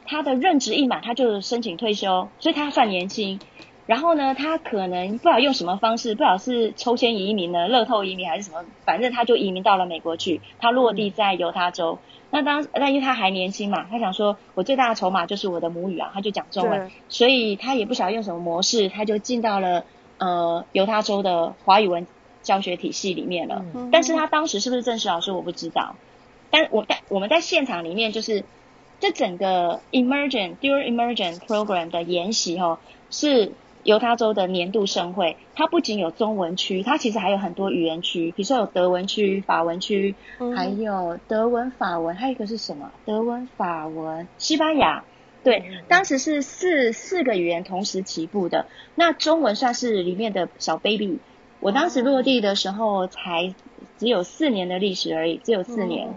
他的任职一满他就申请退休，所以他算年轻。然后呢，他可能不知道用什么方式，不知道是抽签移民呢、乐透移民还是什么，反正他就移民到了美国去。他落地在犹他州。嗯那当那因为他还年轻嘛，他想说，我最大的筹码就是我的母语啊，他就讲中文，所以他也不晓得用什么模式，他就进到了呃犹他州的华语文教学体系里面了。嗯、但是他当时是不是正式老师我不知道，但我在我们在现场里面就是这整个 Emergent Dual Emergent Program 的研习哦，是犹他州的年度盛会。它不仅有中文区，它其实还有很多语言区，比如说有德文区、法文区，还有德文、法文，还有一个是什么？德文、法文、西班牙。对，当时是四四个语言同时起步的。那中文算是里面的小 baby。我当时落地的时候才只有四年的历史而已，只有四年。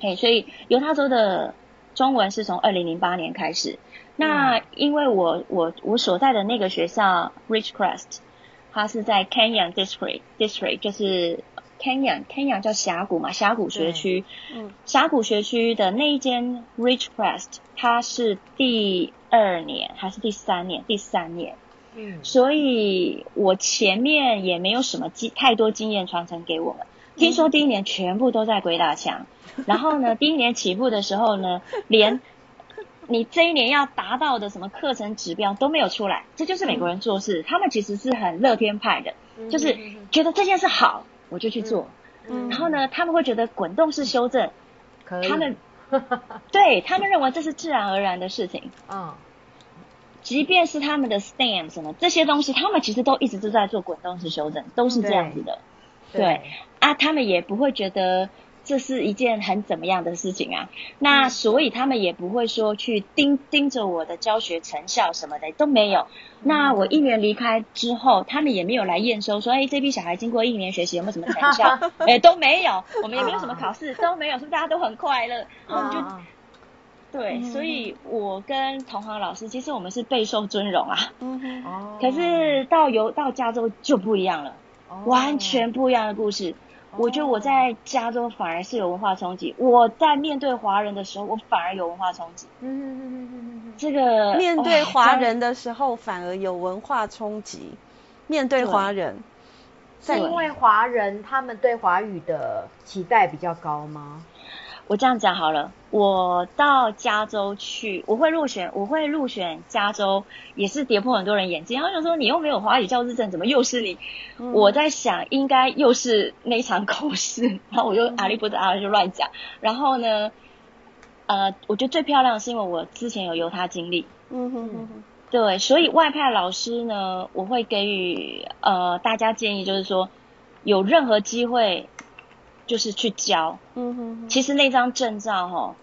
嘿，所以犹他州的中文是从二零零八年开始。那因为我我我所在的那个学校 Richcrest，它是在 Canyon District District 就是 Canyon Canyon 叫峡谷嘛，峡谷学区。嗯。峡谷学区的那一间 Richcrest，它是第二年还是第三年？第三年。嗯。所以我前面也没有什么经太多经验传承给我们。听说第一年全部都在鬼打墙，然后呢，第一年起步的时候呢，连。你这一年要达到的什么课程指标都没有出来，这就是美国人做事，嗯、他们其实是很乐天派的，嗯、就是觉得这件事好，我就去做。嗯、然后呢，他们会觉得滚动式修正，他们 [laughs] 对他们认为这是自然而然的事情。嗯，即便是他们的 STEM 什么这些东西，他们其实都一直都在做滚动式修正，都是这样子的。对，对啊，他们也不会觉得。这是一件很怎么样的事情啊？那所以他们也不会说去盯盯着我的教学成效什么的都没有。那我一年离开之后，他们也没有来验收，说哎，这批小孩经过一年学习有没有什么成效？[laughs] 哎，都没有。我们也没有什么考试，都没有，是不是大家都很快乐？我们就对，所以我跟同行老师其实我们是备受尊荣啊。嗯，可是到游到加州就不一样了，完全不一样的故事。我觉得我在加州反而是有文化冲击。我在面对华人的时候，我反而有文化冲击。嗯嗯嗯嗯嗯嗯。这个面对华人的时候反而有文化冲击。面对华人，是因为华人他们对华语的期待比较高吗？我这样讲好了，我到加州去，我会入选，我会入选加州，也是跌破很多人眼镜。然后就说你又没有华语教师证，怎么又是你？嗯、我在想，应该又是那场口试。然后我就阿里不达阿就乱讲。然后呢，呃，我觉得最漂亮的是因为我之前有犹他经历。嗯哼哼哼。对，所以外派老师呢，我会给予呃大家建议，就是说有任何机会。就是去教，嗯哼哼。其实那张证照哦，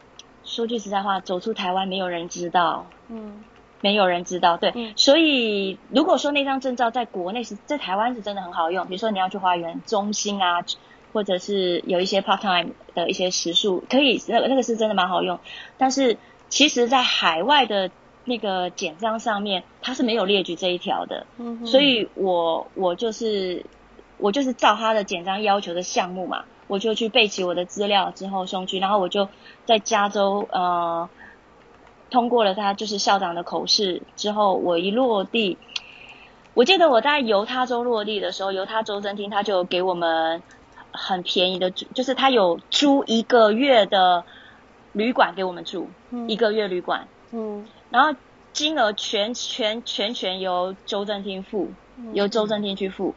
说句实在话，走出台湾没有人知道，嗯，没有人知道，对。嗯、所以如果说那张证照在国内是在台湾是真的很好用，比如说你要去花园中心啊，或者是有一些 part time 的一些时数，可以那个那个是真的蛮好用。但是其实，在海外的那个简章上面，它是没有列举这一条的，嗯哼。所以我我就是我就是照他的简章要求的项目嘛。我就去备齐我的资料之后送去，然后我就在加州呃通过了他就是校长的口试之后，我一落地，我记得我在犹他州落地的时候，犹他州政厅他就给我们很便宜的，就是他有租一个月的旅馆给我们住，嗯、一个月旅馆，嗯，然后金额全全全全由州政厅付，由州政厅去付，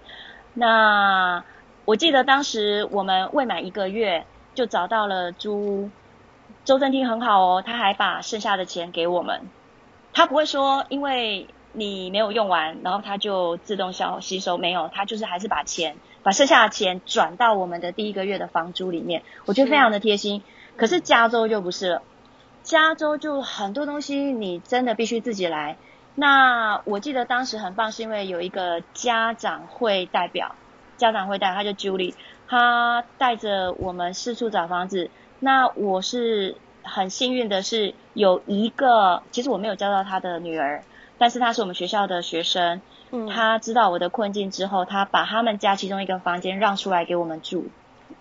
嗯、那。我记得当时我们未满一个月就找到了租屋，周正厅很好哦，他还把剩下的钱给我们，他不会说因为你没有用完，然后他就自动消吸收，没有，他就是还是把钱把剩下的钱转到我们的第一个月的房租里面，我觉得非常的贴心。可是加州就不是了，加州就很多东西你真的必须自己来。那我记得当时很棒，是因为有一个家长会代表。家长会带，他就 Julie，他带着我们四处找房子。那我是很幸运的是有一个，其实我没有教到他的女儿，但是他是我们学校的学生。嗯，他知道我的困境之后，他把他们家其中一个房间让出来给我们住，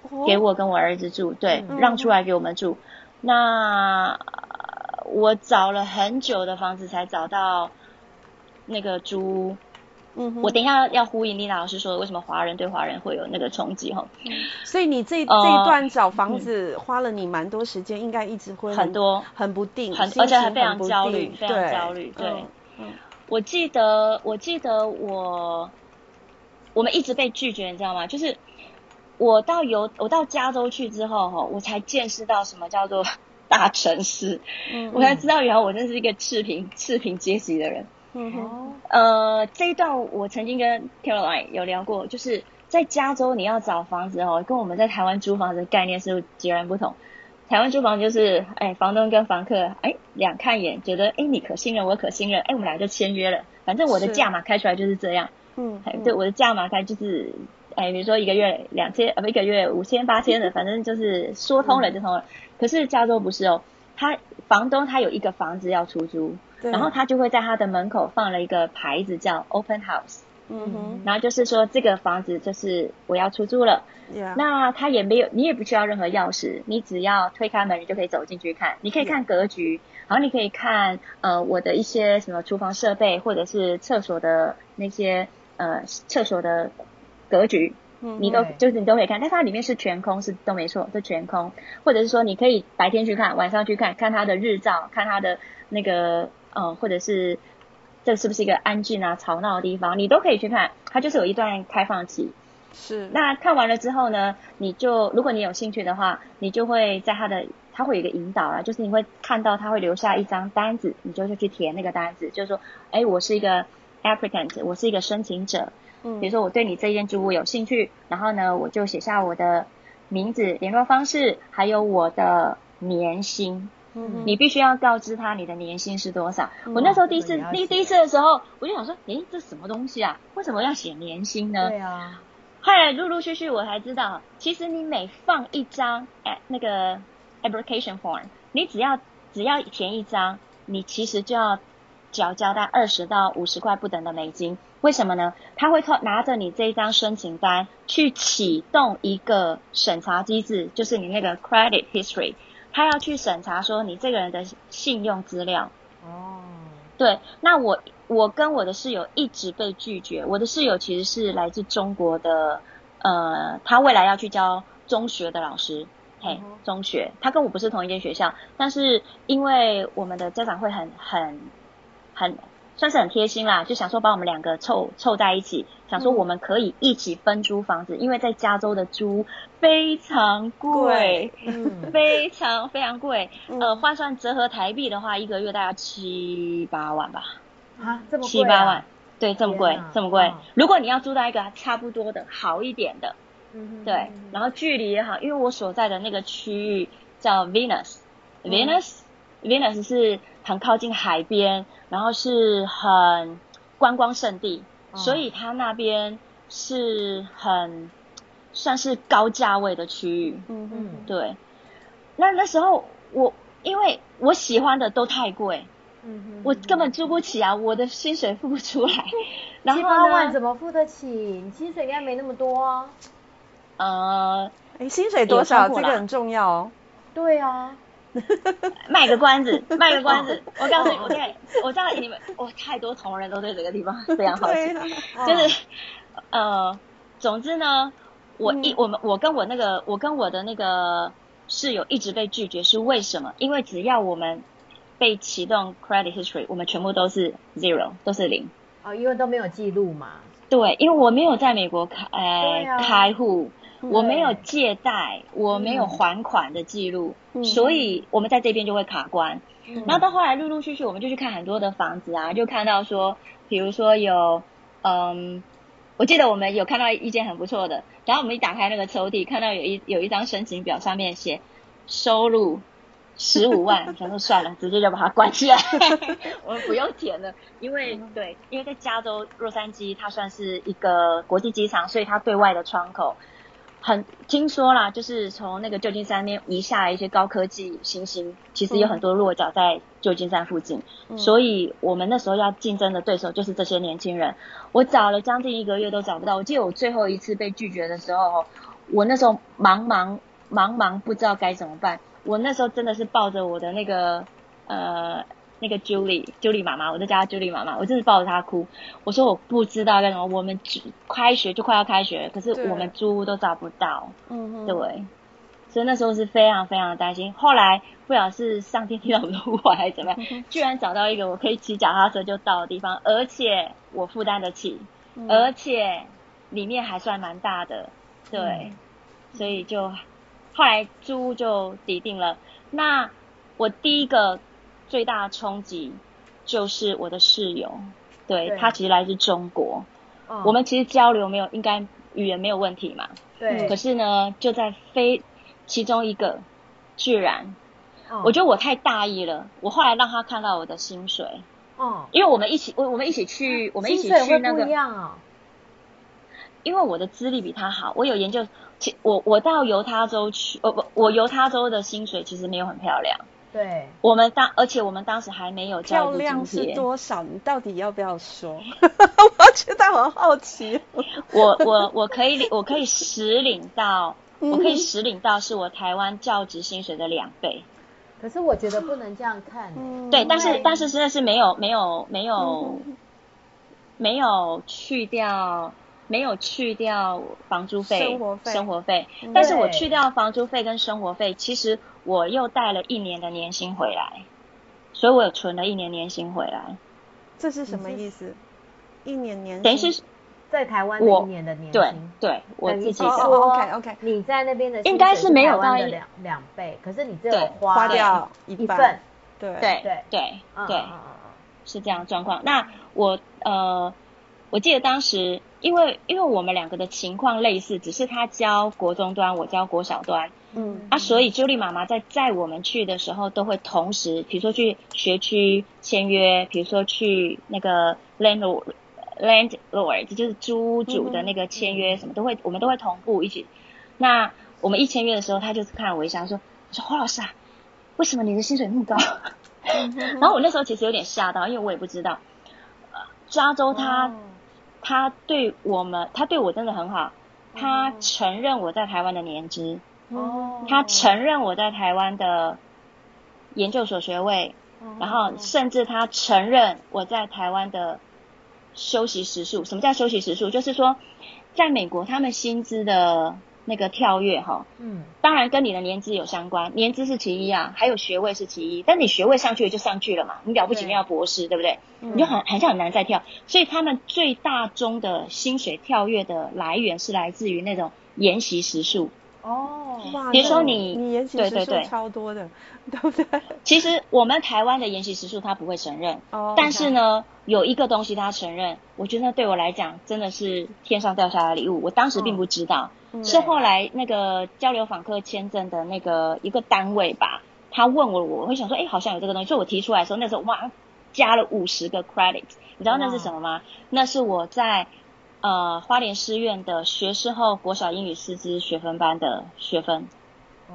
哦、给我跟我儿子住。对，嗯、让出来给我们住。那我找了很久的房子才找到那个租屋。嗯，我等一下要呼应丽娜老师说的，为什么华人对华人会有那个冲击哈？所以你这这一段找房子花了你蛮多时间，呃、应该一直会很多很不定，很而且还非常焦虑，非常焦虑。对，嗯，嗯我记得我记得我我们一直被拒绝，你知道吗？就是我到游我到加州去之后哈，我才见识到什么叫做大城市，嗯，我才知道原来我真是一个赤贫赤贫阶级的人。嗯哼，呃，这一段我曾经跟 Caroline 有聊过，就是在加州你要找房子哦，跟我们在台湾租房子的概念是截然不同。台湾租房就是，哎，房东跟房客，哎，两看一眼，觉得，哎，你可信任，我可信任，哎，我们俩就签约了。反正我的价码开出来就是这样。嗯，对，我的价码开就是，哎，比如说一个月两千，呃，不，一个月五千八千的，反正就是说通了就通了。嗯、可是加州不是哦，他房东他有一个房子要出租，然后他就会在他的门口放了一个牌子叫 Open House。嗯哼，然后就是说这个房子就是我要出租了，Yeah. 那他也没有，你也不需要任何钥匙，你只要推开门，你就可以走进去看。你可以看格局，Yeah. 然后你可以看呃我的一些什么厨房设备，或者是厕所的那些呃厕所的格局，嗯、你都就是你都可以看。但它里面是全空，是都没错，是全空。或者是说你可以白天去看，晚上去看，看它的日照，看它的那个呃或者是。这是不是一个安静啊、吵闹的地方？你都可以去看，它就是有一段开放期。是。那看完了之后呢，你就如果你有兴趣的话，你就会在它的，它会有一个引导啊，就是你会看到它会留下一张单子，你就会去填那个单子，就是说，哎，我是一个 applicant，我是一个申请者。嗯。比如说我对你这一间租屋有兴趣，然后呢，我就写下我的名字、联络方式，还有我的年薪。嗯，你必须要告知他你的年薪是多少。嗯、我那时候第一次，第第一次的时候，我就想说，诶，这什么东西啊？为什么要写年薪呢？对啊。后来陆陆续续我才知道，其实你每放一张诶那个 application form，你只要只要填一张，你其实就要缴交大二十到五十块不等的美金。为什么呢？他会拿着你这一张申请单去启动一个审查机制，就是你那个 credit history。他要去审查说你这个人的信用资料。哦，对，那我我跟我的室友一直被拒绝。我的室友其实是来自中国的，呃，他未来要去教中学的老师，嘿，中学，他跟我不是同一间学校，但是因为我们的家长会很很很。算是很贴心啦，就想说把我们两个凑凑在一起，想说我们可以一起分租房子，嗯、因为在加州的租非常贵，[laughs] 嗯、非常非常贵，嗯、呃，换算折合台币的话，一个月大概七八万吧。啊，这么贵、啊？七八万，对，这么贵，哪这么贵。哦、如果你要租到一个差不多的好一点的，嗯对，然后距离也好，因为我所在的那个区域叫 Venus，Venus，Venus、嗯、Venus 是。很靠近海边，然后是很观光胜地，哦、所以它那边是很算是高价位的区域。嗯嗯，对。那那时候我因为我喜欢的都太贵，嗯哼，我根本租不起啊，我的薪水付不出来。[laughs] 然后七八万怎么付得起？你薪水应该没那么多啊。呃，哎，薪水多少？这个很重要哦。对啊。[laughs] 卖个关子，[laughs] 卖个关子。我告诉你，我在，我告诉你们，我太多同仁都对这个地方 [laughs] 非常好奇，就是，呃，总之呢，我一我们我跟我那个我跟我的那个室友一直被拒绝，是为什么？因为只要我们被启动 credit history，我们全部都是 zero，都是零。哦，因为都没有记录嘛。对，因为我没有在美国开呃开户。我没有借贷，我没有还款的记录，嗯、所以我们在这边就会卡关。嗯、然后到后来陆陆续续，我们就去看很多的房子啊，就看到说，比如说有，嗯，我记得我们有看到一间很不错的，然后我们一打开那个抽屉，看到有一有一张申请表，上面写收入十五万，[laughs] 想说算了，直接就把它关起来，[laughs] 我们不用填了，因为对，因为在加州洛杉矶，它算是一个国际机场，所以它对外的窗口。很听说啦，就是从那个旧金山那边移下来一些高科技新星，其实有很多落脚在旧金山附近，嗯、所以我们那时候要竞争的对手就是这些年轻人。我找了将近一个月都找不到，我记得我最后一次被拒绝的时候，我那时候茫茫茫茫不知道该怎么办，我那时候真的是抱着我的那个呃。那个 Julie，Julie 妈妈，我就叫她 Julie 妈妈，我真是抱着她哭。我说我不知道该怎么，我们开学就快要开学，可是我们租屋都找不到。嗯哼，对，所以那时候是非常非常的担心。后来不晓得是上天听到我的呼唤还是怎么样，嗯、居然找到一个我可以骑脚踏车就到的地方，而且我负担得起，嗯、而且里面还算蛮大的。对，嗯、所以就后来租屋就抵定了。那。我第一个最大的冲击就是我的室友，对，对。他其实来自中国，哦我们其实交流没有应该语言没有问题嘛，对，可是呢，就在非其中一个，居然，哦我觉得我太大意了，我后来让他看到我的薪水，哦，因为我们一起，我我们一起去，我们一起去那个。因为我的资历比他好，我有研究，其我我到犹他州去，我我我犹他州的薪水其实没有很漂亮，对，我们当而且我们当时还没有教育部漂亮是，多少？你到底要不要说？[laughs] 我觉得我好奇。我我我可以我可以实领到，嗯。我可以实领到是我台湾教职薪水的两倍，可是我觉得不能这样看。对，但是但是真的是没有没有没有、嗯。没有去掉没有去掉房租费、生活费。生活费。嗯。但是我去掉房租费跟生活费，其实我又带了一年的年薪回来，所以我有存了一年年薪回来，这是什么意思？一年年薪等于是在台湾的我一年的年薪，对我自己的。哦哦说 OK，OK。你在那边的应该是没有到两两倍，可是你只有花花掉一一半份，对。对对。对是这样的状况。那我呃，我记得当时，因为因为我们两个的情况类似，只是他教国中端，我教国小端，嗯。啊，所以 Julie 妈妈在载我们去的时候，都会同时，比如说去学区签约，比如说去那个 landlord landlord，这就是租主的那个签约，什么都会，我们都会同步一起。那我们一签约的时候，他就是看了我一下，说：“说黄老师啊，为什么你的薪水那么高？[laughs] ”然后我那时候其实有点吓到，因为我也不知道，呃，加州他、哦他对我们，他对我真的很好，他承认我在台湾的年资。哦，他承认我在台湾的研究所学位，然后甚至他承认我在台湾的休息时数。什么叫休息时数？就是说，在美国他们薪资的那个跳跃，哈，嗯，当然跟你的年资有相关，年资是其一啊，还有学位是其一。但你学位上去了就上去了嘛，你了不起对你要博士，对不对？嗯你就很好像很难再跳。所以他们最大宗的薪水跳跃的来源是来自于那种研习时数。哦，哇，比如说你你研习时数超多的，[laughs] 对不对？其实我们台湾的研习时数他不会承认，哦但是呢，有一个东西他承认，我觉得那对我来讲真的是天上掉下来的礼物。我当时并不知道，嗯是后来那个交流访客签证的那个一个单位吧，他问我，我会想说，哎，好像有这个东西，所以我提出来的时候，那时候哇，加了五十个 credit，你知道那是什么吗？那是我在呃花莲师院的学士后国小英语师资学分班的学分。哦，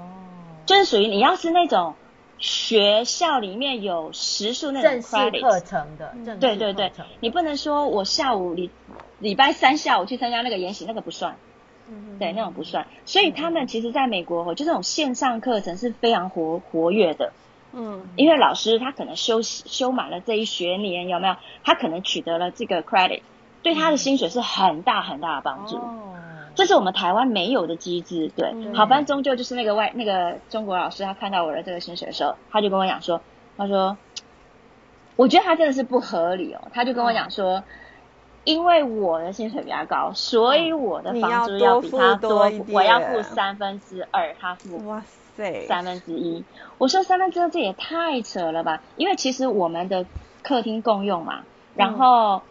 就是属于你要是那种学校里面有时数那种正式课程的，对对对你不能说我下午礼礼拜三下午去参加那个研习，那个不算，嗯对，那种不算。所以他们其实在美国，就这种线上课程是非常活活跃的，嗯因为老师他可能修修满了这一学年，有没有？他可能取得了这个 credit，对他的薪水是很大很大的帮助。哦，这是我们台湾没有的机制，对。嗯好，反正终究就是那个外那个中国老师，他看到我的这个薪水的时候，他就跟我讲说，他说，我觉得他真的是不合理哦。他就跟我讲说，因为我的薪水比较高，所以我的房租要比他多多我要付三分之二，他付哇塞，三分之一。我说三分之二这也太扯了吧？因为其实我们的客厅共用嘛，然后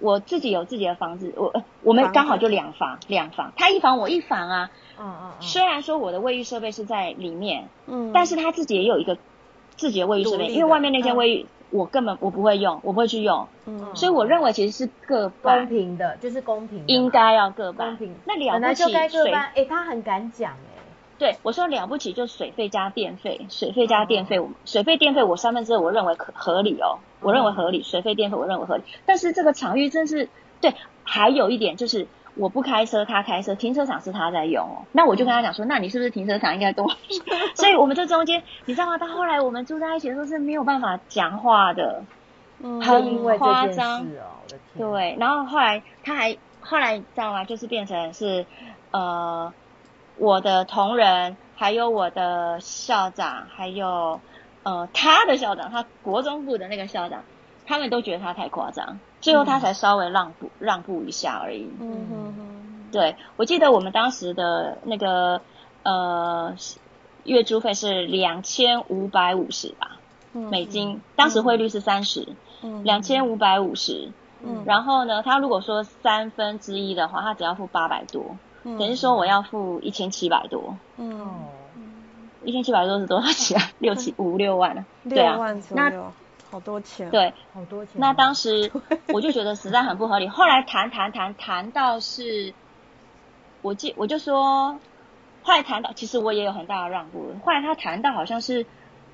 我自己有自己的房子，我呃我们刚好就两房两房，他一房我一房啊。嗯嗯嗯，虽然说我的卫浴设备是在里面，嗯，但是他自己也有一个自己的卫浴设备，因为外面那间卫浴我根本我不会用，我不会去用，嗯。所以我认为其实是各公，平的，就是公平的嘛，应该要各半。公平。那了不起本来就该各水半，哎，他很敢讲哎，对，我说了不起就水费加电费，水费加电费，我水费电费我三分之二我认为可合理哦，我认为合理，水费电费我认为合理，但是这个场域真是对，还有一点就是我不开车，他开车，停车场是他在用哦，那我就跟他讲说，那你是不是停车场应该多？[laughs] 所以我们这中间，你知道吗？到后来我们住在一起的时候是没有办法讲话的，嗯就因为夸张对，然后后来他还后来你知道吗？就是变成是呃我的同仁，还有我的校长，还有呃他的校长，他国中部的那个校长，他们都觉得他太夸张，最后他才稍微让步、让步一下而已。嗯哼哼，对，我记得我们当时的那个呃月租费是两千五百五十吧，美金，嗯、当时汇率是三十、嗯，两千五百五十。嗯，然后呢，他如果说三分之一的话，他只要付八百多，嗯，等于说我要付一千七百多。嗯，一千七百多是多少钱啊？[laughs] 六七五六万啊？对啊，六万左右，那好多钱。对，好多钱。那当时 [laughs] 我就觉得实在很不合理。后来谈谈谈谈到是，我记我就说，后来谈到其实我也有很大的让步。后来他谈到好像是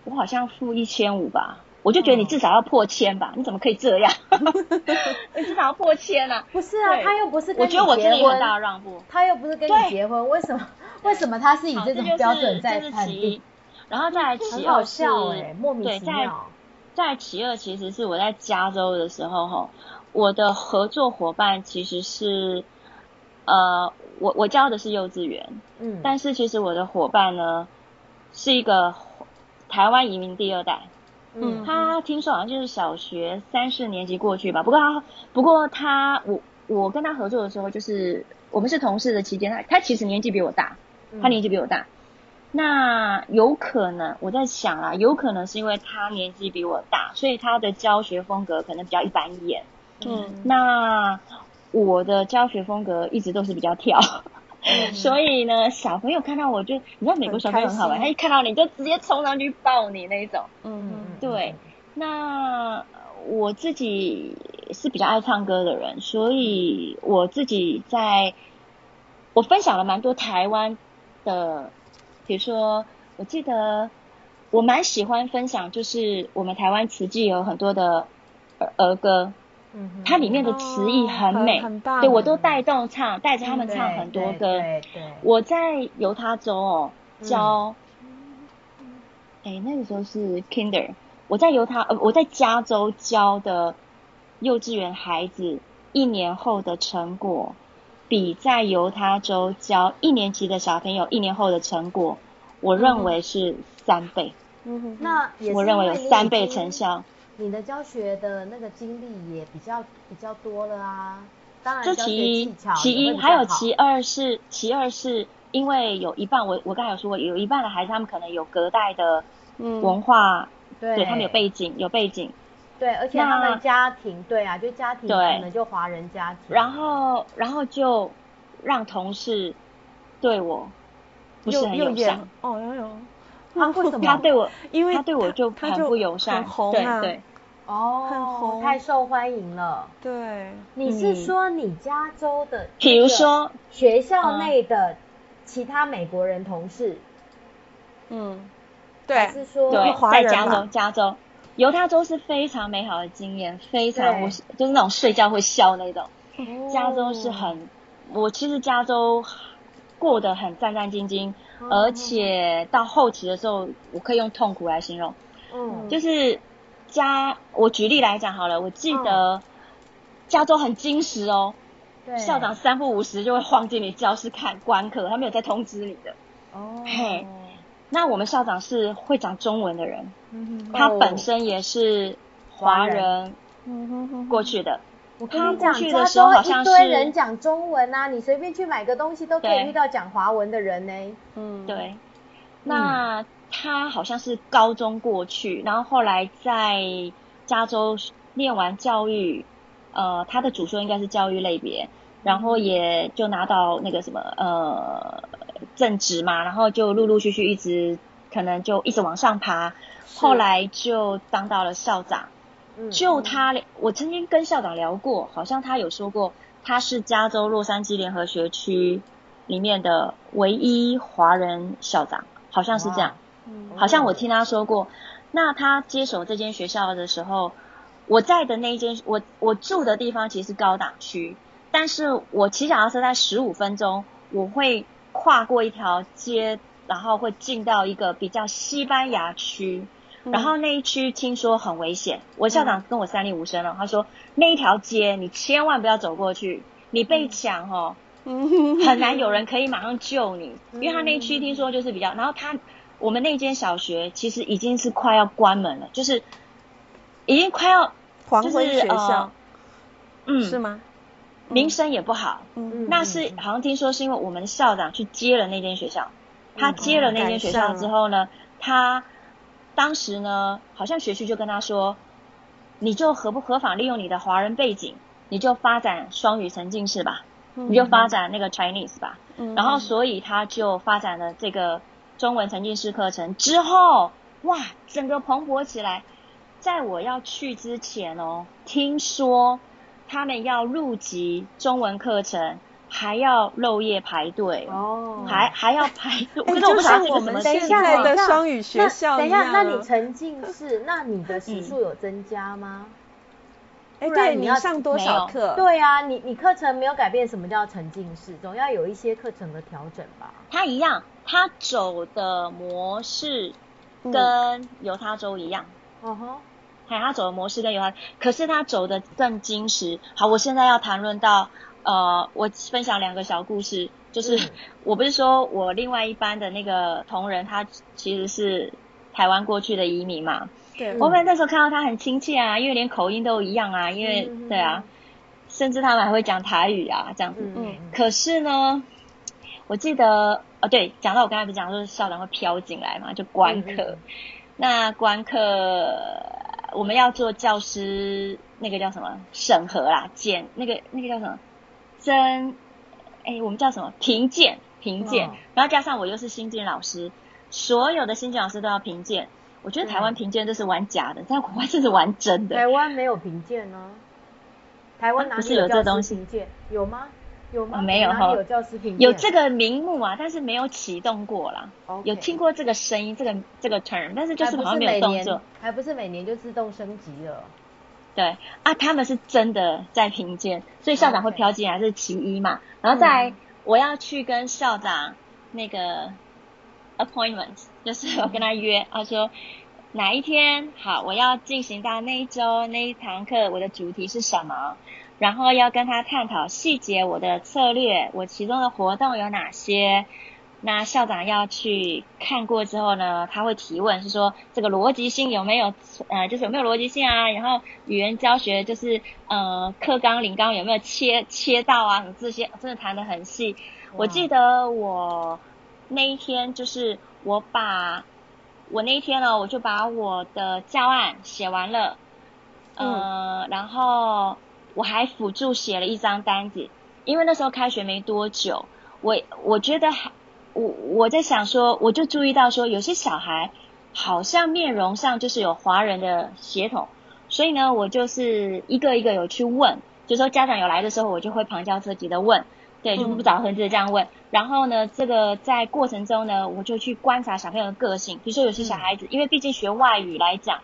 我好像付一千五吧。我就觉得你至少要破千吧，哦、你怎么可以这样？[laughs] 你至少要破千啊！不是啊，他又不是跟你结婚，我觉得我真的有很大的让步。他又不是跟你结婚，为什么？为什么他是以这种标准在判定？然后再来其二是，欸、莫名其妙。对，在在其二其实是我在加州的时候哈，我的合作伙伴其实是呃，我我教的是幼稚园，嗯，但是其实我的伙伴呢是一个台湾移民第二代。嗯，他听说好像就是小学三四年级过去吧。不过他，不过他，我我跟他合作的时候，就是我们是同事的期间，他他其实年纪比我大，他年纪比我大。嗯、那有可能我在想啊，有可能是因为他年纪比我大，所以他的教学风格可能比较一板一眼。嗯，那我的教学风格一直都是比较跳。嗯、[laughs] 所以呢，小朋友看到我就，你知道美国小朋友很好玩，他一看到你就直接冲上去抱你那一种。嗯嗯，对。那我自己是比较爱唱歌的人，所以我自己在，我分享了蛮多台湾的，比如说，我记得我蛮喜欢分享，就是我们台湾慈济有很多的儿儿歌。它里面的词意很美，哦、很很棒，对，我都带动唱，带着他们唱很多歌。对，对，对，我在犹他州哦教，哎、嗯，那个时候是 Kinder，我在犹他呃我在加州教的幼稚园孩子一年后的成果，比在犹他州教一年级的小朋友一年后的成果，我认为是三倍。嗯哼，那我认为有三倍成效。你的教学的那个经历也比较比较多了啊，当然，这其一，其一还有其二是其二是因为有一半我我刚才有说过，有一半的孩子他们可能有隔代的文化，嗯、对，对他们有背景有背景，对，而且他们家庭对啊，就家庭可能就华人家庭，然后然后就让同事对我不是很友善，哦有有。他为什么？他对我，因为他对我就很不友善，很红啊，对。对，哦，很红，太受欢迎了。对，你是说你加州的，比如说？学校内的其他美国人同事，嗯，对，是说对，在加州，加州，犹他州是非常美好的经验，非常我就是那种睡觉会笑那种。加州是很，我其实加州过得很战战兢兢。而且到后期的时候，我可以用痛苦来形容。嗯，就是加我举例来讲好了，我记得加州很矜持哦。对。校长三不五时就会晃进你教室看观课，他没有在通知你的。哦。嘿，那我们校长是会讲中文的人，嗯、他本身也是华人过去的。我跟你讲，加州一堆人讲中文啊，你随便去买个东西都可以遇到讲华文的人呢。嗯，对。那他好像是高中过去，然后后来在加州念完教育，呃，他的主修应该是教育类别，然后也就拿到那个什么呃正职嘛，然后就陆陆续续一直可能就一直往上爬，后来就当到了校长。就他，我曾经跟校长聊过，好像他有说过，他是加州洛杉矶联合学区里面的唯一华人校长，好像是这样，好像我听他说过。那他接手这间学校的时候，我在的那一间，我我住的地方其实是高档区，但是我骑脚踏车在十五分钟，我会跨过一条街，然后会进到一个比较西班牙区。然后那一区听说很危险，我校长跟我三令五申了，嗯、他说那一条街你千万不要走过去，你被抢哦，嗯、很难有人可以马上救你，嗯、因为他那一区听说就是比较，然后他我们那间小学其实已经是快要关门了，就是已经快要黄昏学校，呃、嗯，是吗？名声也不好，嗯，那是好像听说是因为我们校长去接了那间学校。他接了那间学校之后呢，他当时呢，好像学区就跟他说，你就合不合法利用你的华人背景，你就发展双语沉浸式吧，你就发展那个 Chinese 吧。然后所以他就发展了这个中文沉浸式课程之后，哇，整个蓬勃起来。在我要去之前哦，听说他们要入籍中文课程，还要漏夜排队哦，还还要排队。可是我不晓得我们现在的双语学校。等一下，那你沉浸式，那你的时数有增加吗？哎，对，你要上多少课？对啊，你你课程没有改变，什么叫沉浸式？总要有一些课程的调整吧？它一样，它走的模式跟犹他州一样。哦吼。看他走的模式跟有他，可是他走的更精实。好，我现在要谈论到，呃，我分享两个小故事，就是、嗯、[laughs] 我不是说我另外一班的那个同仁，他其实是台湾过去的移民嘛。对。我们那时候看到他很亲切啊，因为连口音都一样啊，因为、嗯、对啊，甚至他们还会讲台语啊，这样子。嗯。可是呢，我记得，啊，对，讲到我刚才不是讲说校长会飘进来嘛，就观课。嗯、那观课。我们要做教师那个叫什么审核啦，检那个那个叫什么真，哎，我们叫什么评鉴评鉴，然后加上我又是新进老师，所有的新进老师都要评鉴。我觉得台湾评鉴都是玩假的，在国外这是玩真的。台湾没有评鉴呢？台湾哪里有这东西？有吗？有吗？没有哈，有教师评鉴，有这个名目啊，但是没有启动过啦。有听过这个声音，这个这个 term，但是就是好像没有动作，还不是每年就自动升级了。对啊，他们是真的在评鉴，所以校长会飘进来是其一嘛。然后在我要去跟校长那个 appointment，就是我跟他约，他说哪一天好，我要进行到那一周那一堂课，我的主题是什么？然后要跟他探讨细节，我的策略，我其中的活动有哪些？那校长要去看过之后呢，他会提问，是说这个逻辑性有没有，呃，就是有没有逻辑性啊？然后语言教学就是，呃，课纲领纲有没有切切到啊？什么这些真的谈得很细。我记得我那一天就是我把，我那一天呢，我就把我的教案写完了，呃，嗯，然后。我还辅助写了一张单子，因为那时候开学没多久，我我觉得还我我在想说，我就注意到说，有些小孩好像面容上就是有华人的血统，所以呢，我就是一个一个有去问，就说家长有来的时候，我就会旁敲侧击的问，对，就不找痕迹的这样问，然后呢，这个在过程中呢，我就去观察小朋友的个性，比如说有些小孩子，因为毕竟学外语来讲。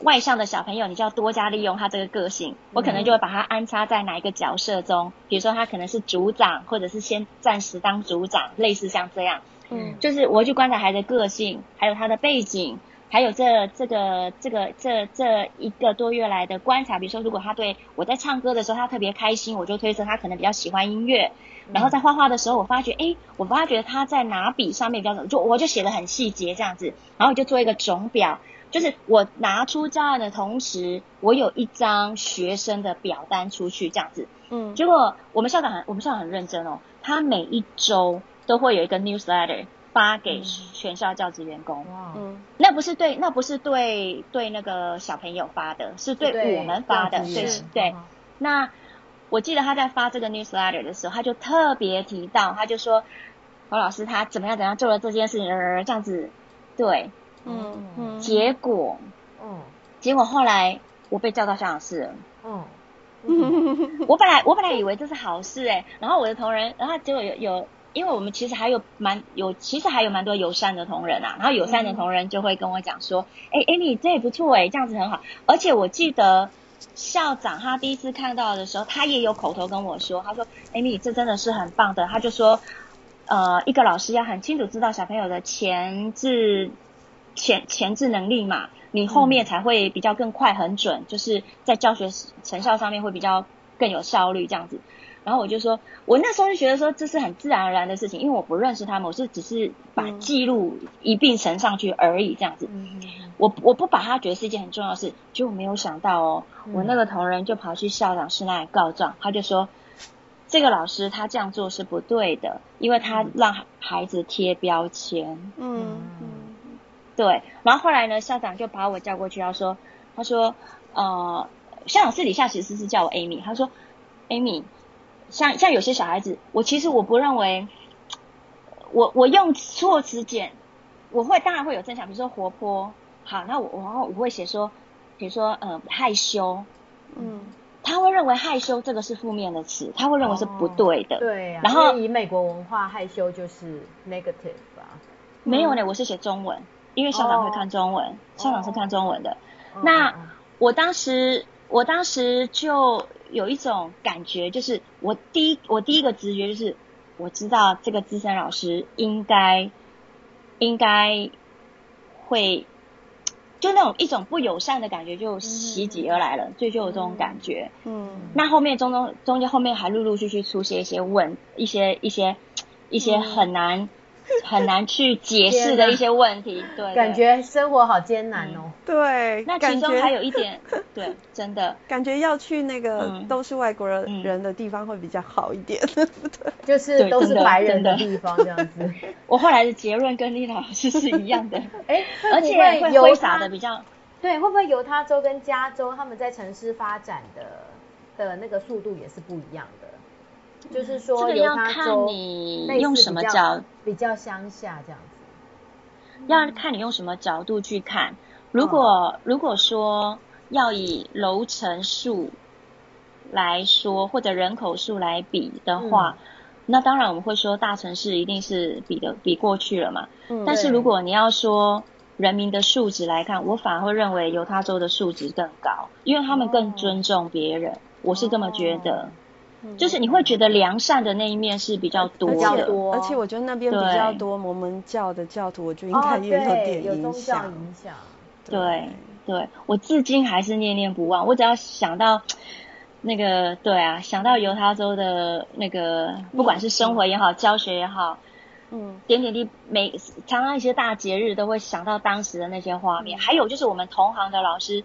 外向的小朋友，你就要多加利用他这个个性。我可能就会把他安插在哪一个角色中，比如说他可能是组长，或者是先暂时当组长，类似像这样。嗯，就是我会去观察孩子的个性，还有他的背景，还有这这个这个这这一个多月来的观察。比如说，如果他对我在唱歌的时候他特别开心，我就推测他可能比较喜欢音乐。然后在画画的时候，我发觉，哎，我发觉他在拿笔上面比较，就我就写的很细节这样子，然后我就做一个总表。就是我拿出教案的同时，我有一张学生的表单出去这样子。嗯，结果我们校长很，我们校长很认真哦，他每一周都会有一个 newsletter 发给全校教职员工。嗯，那不是对，那不是对对那个小朋友发的，是对我们发的。对对。那我记得他在发这个 newsletter 的时候，他就特别提到，他就说，何老师他怎么样怎样做了这件事情，这样子，对。嗯嗯，结果，嗯，结果后来我被叫到校长室了。嗯，我本来我本来以为这是好事哎，然后我的同仁，然后结果有有，因为我们其实还有蛮有，其实还有蛮多友善的同仁啊，然后友善的同仁就会跟我讲说，哎，Amy 这也不错哎，这样子很好。而且我记得校长他第一次看到的时候，他也有口头跟我说，他说，Amy 这真的是很棒的。他就说，呃，一个老师要很清楚知道小朋友的前置。前前置能力嘛，你后面才会比较更快很准，嗯、就是在教学成效上面会比较更有效率这样子。然后我就说，我那时候就觉得说这是很自然而然的事情，因为我不认识他们，我是只是把记录一并呈上去而已这样子。嗯、我我不把他觉得是一件很重要的事，就没有想到哦，嗯、我那个同仁就跑去校长室那里告状，他就说。这个老师他这样做是不对的，因为他让孩子贴标签。嗯嗯，对。然后后来呢，校长就把我叫过去，他说：“他说，呃，校长私底下其实是叫我 Amy。他说，Amy，像像有些小孩子，我其实我不认为，我我用措辞简，我会当然会有正向，比如说活泼。好，那我然后我会写说，比如说呃害羞，嗯。”他会认为害羞这个是负面的词，他会认为是不对的。哦、对、啊，然后以美国文化，害羞就是 negative 吧？没有呢，我是写中文，因为校长会看中文，哦、校长是看中文的。哦、那、哦、我当时，我当时就有一种感觉，就是我第一，我第一个直觉就是，我知道这个资深老师应该，应该会。就那种一种不友善的感觉就袭击而来了，所以就有这种感觉。嗯，那后面中中中间后面还陆陆续续出现一些问一些一些一些很难、嗯、[laughs] 很难去解释的一些问题。对，感觉生活好艰难哦。嗯、对，那其中还有一点，[laughs] 对，真的感觉要去那个都是外国人人的地方会比较好一点，嗯、对 [laughs] 不对？就是都是白人的地方这样子。我后来的结论跟丽老师是一样的，哎，而且会挥洒的比较。对，会不会犹他州跟加州他们在城市发展的的那个速度也是不一样的？嗯、就是说，这个要看你用什么角比较乡下这样子？要看你用什么角度去看。如果、哦、如果说要以楼层数来说，或者人口数来比的话，嗯、那当然我们会说大城市一定是比的比过去了嘛。嗯、但是如果你要说。人民的素质来看，我反而会认为犹他州的素质更高，因为他们更尊重别人。哦、我是这么觉得，哦、就是你会觉得良善的那一面是比较多的。多而且我觉得那边比较多摩门教的教徒，我觉得应该也有点影响。对对，我至今还是念念不忘。我只要想到那个，对啊，想到犹他州的那个，不管是生活也好，嗯、教学也好。嗯，点点滴每常常一些大节日都会想到当时的那些画面，嗯、还有就是我们同行的老师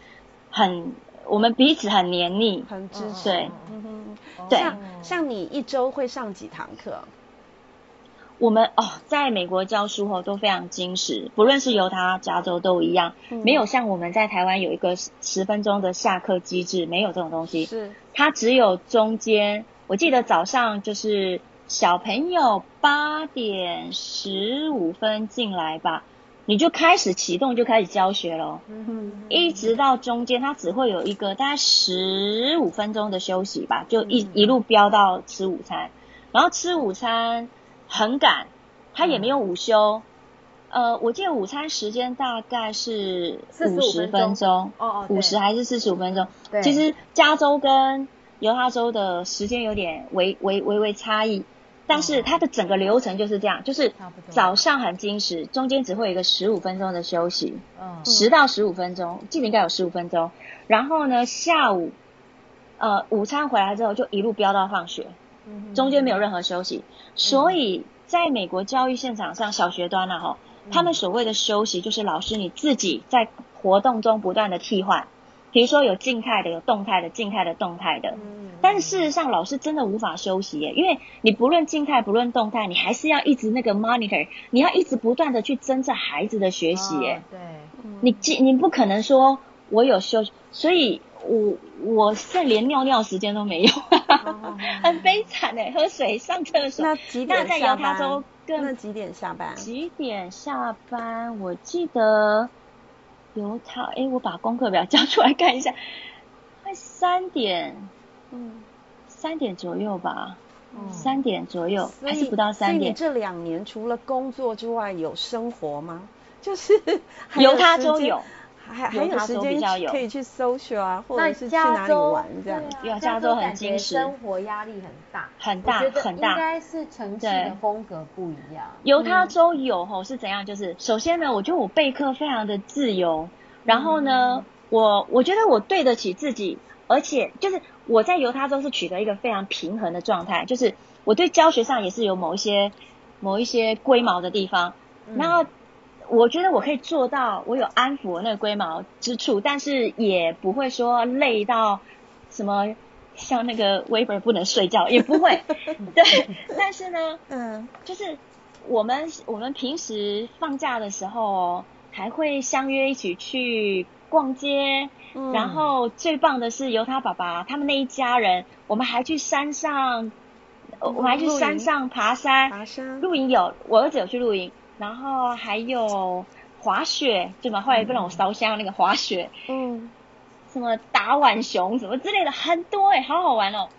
很，我们彼此很黏腻，很支持。对，嗯哼，对。像像你一周会上几堂课？我们哦，在美国教书后都非常精实，不论是犹他、加州都一样，嗯、没有像我们在台湾有一个十分钟的下课机制，没有这种东西。是，它只有中间，我记得早上就是。小朋友八点十五分进来吧，你就开始启动，就开始教学咯。嗯哼，一直到中间，它只会有一个大概十五分钟的休息吧，就一一路飙到吃午餐，然后吃午餐很赶，他也没有午休。呃，我记得午餐时间大概是五十分钟，哦哦，五十还是四十五分钟？对，其实加州跟犹他州的时间有点微微微微差异。但是它的整个流程就是这样，就是早上很精实，中间只会有一个十五分钟的休息，嗯，十到十五分钟，记得应该有十五分钟。然后呢，下午，呃，午餐回来之后就一路飙到放学，中间没有任何休息。所以在美国教育现场上，小学端了哈，他们所谓的休息就是老师你自己在活动中不断的替换。比如说有静态的，有动态的，静态的，动态的。嗯。但是事实上，老师真的无法休息耶，因为你不论静态，不论动态，你还是要一直那个 monitor，你要一直不断的去侦测孩子的学习耶。哦、对。你你不可能说我有休息，所以我我是连尿尿时间都没有，哦、很悲惨哎，喝水、上厕所。那几点下班？那在犹他州更那几点下班？几点下班？我记得。犹他，哎，我把功课表交出来看一下，[laughs] 快三点，嗯，三点左右吧，嗯，三点左右，还是不到三点。所以你这两年除了工作之外，有生活吗？就是犹他州有。还还有时间可以去 social 啊，或者是去哪里玩这样。因为加州很精实，生活压力很大，很大很大。应该是城市的风格不一样。犹他州有吼是怎样？就是首先呢，我觉得我备课非常的自由，然后呢，我我觉得我对得起自己，而且就是我在犹他州是取得一个非常平衡的状态，就是我对教学上也是有某一些某一些龟毛的地方，然后。我觉得我可以做到，我有安抚那个龟毛之处，但是也不会说累到什么像那个 Weber 不能睡觉，[laughs] 也不会。[laughs] 对，但是呢，嗯，就是我们我们平时放假的时候，还会相约一起去逛街。嗯、然后最棒的是，由他爸爸他们那一家人，我们还去山上，嗯、我们还去山上爬山。爬山。露营有，我儿子有去露营，然后还有滑雪，对吗？后来不让我烧香那个滑雪。嗯。什么打浣熊什么之类的很多哎、欸，好好玩哦。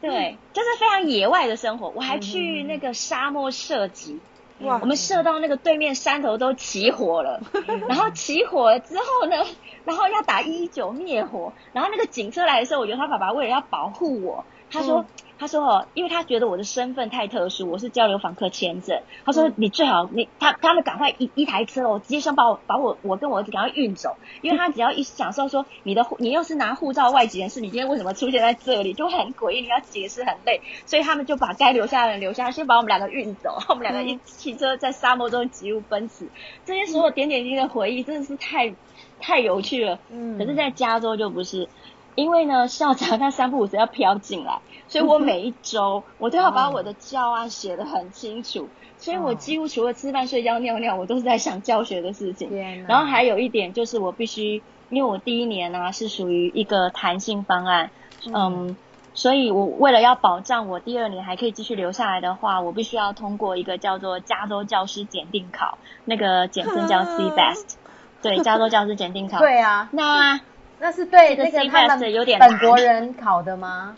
对，就是非常野外的生活。我还去那个沙漠射击，哇！我们射到那个对面山头都起火了，[laughs] 然后起火了之后呢，然后要打一一九灭火，然后那个警车来的时候，我觉得他爸爸为了要保护我，他说。嗯他说哦，因为他觉得我的身份太特殊，我是交流访客签证。他说你最好你他他们赶快一一台车哦，直接想把我把我我跟我儿子赶快运走，因为他只要一享受说你的你又是拿护照外籍人士，你今天为什么出现在这里，就很诡异，你要解释很累，所以他们就把该留下的人留下，先把我们两个运走，[laughs] 我们两个一汽车在沙漠中疾如奔驰，这些所有点点滴滴的回忆真的是太太有趣了。嗯，可是在加州就不是。因为呢，校长他三不五时要飘进来，所以我每一周我都要把我的教案写得很清楚，[laughs] 所以我几乎除了吃饭、睡觉、尿尿，我都是在想教学的事情。然后还有一点就是，我必须，因为我第一年呢、啊、是属于一个弹性方案，嗯，所以我为了要保障我第二年还可以继续留下来的话，我必须要通过一个叫做加州教师检定考，那个简称叫 CBEST，[laughs] 对，加州教师检定考。对啊，那。那是对那个他们本国人考的吗？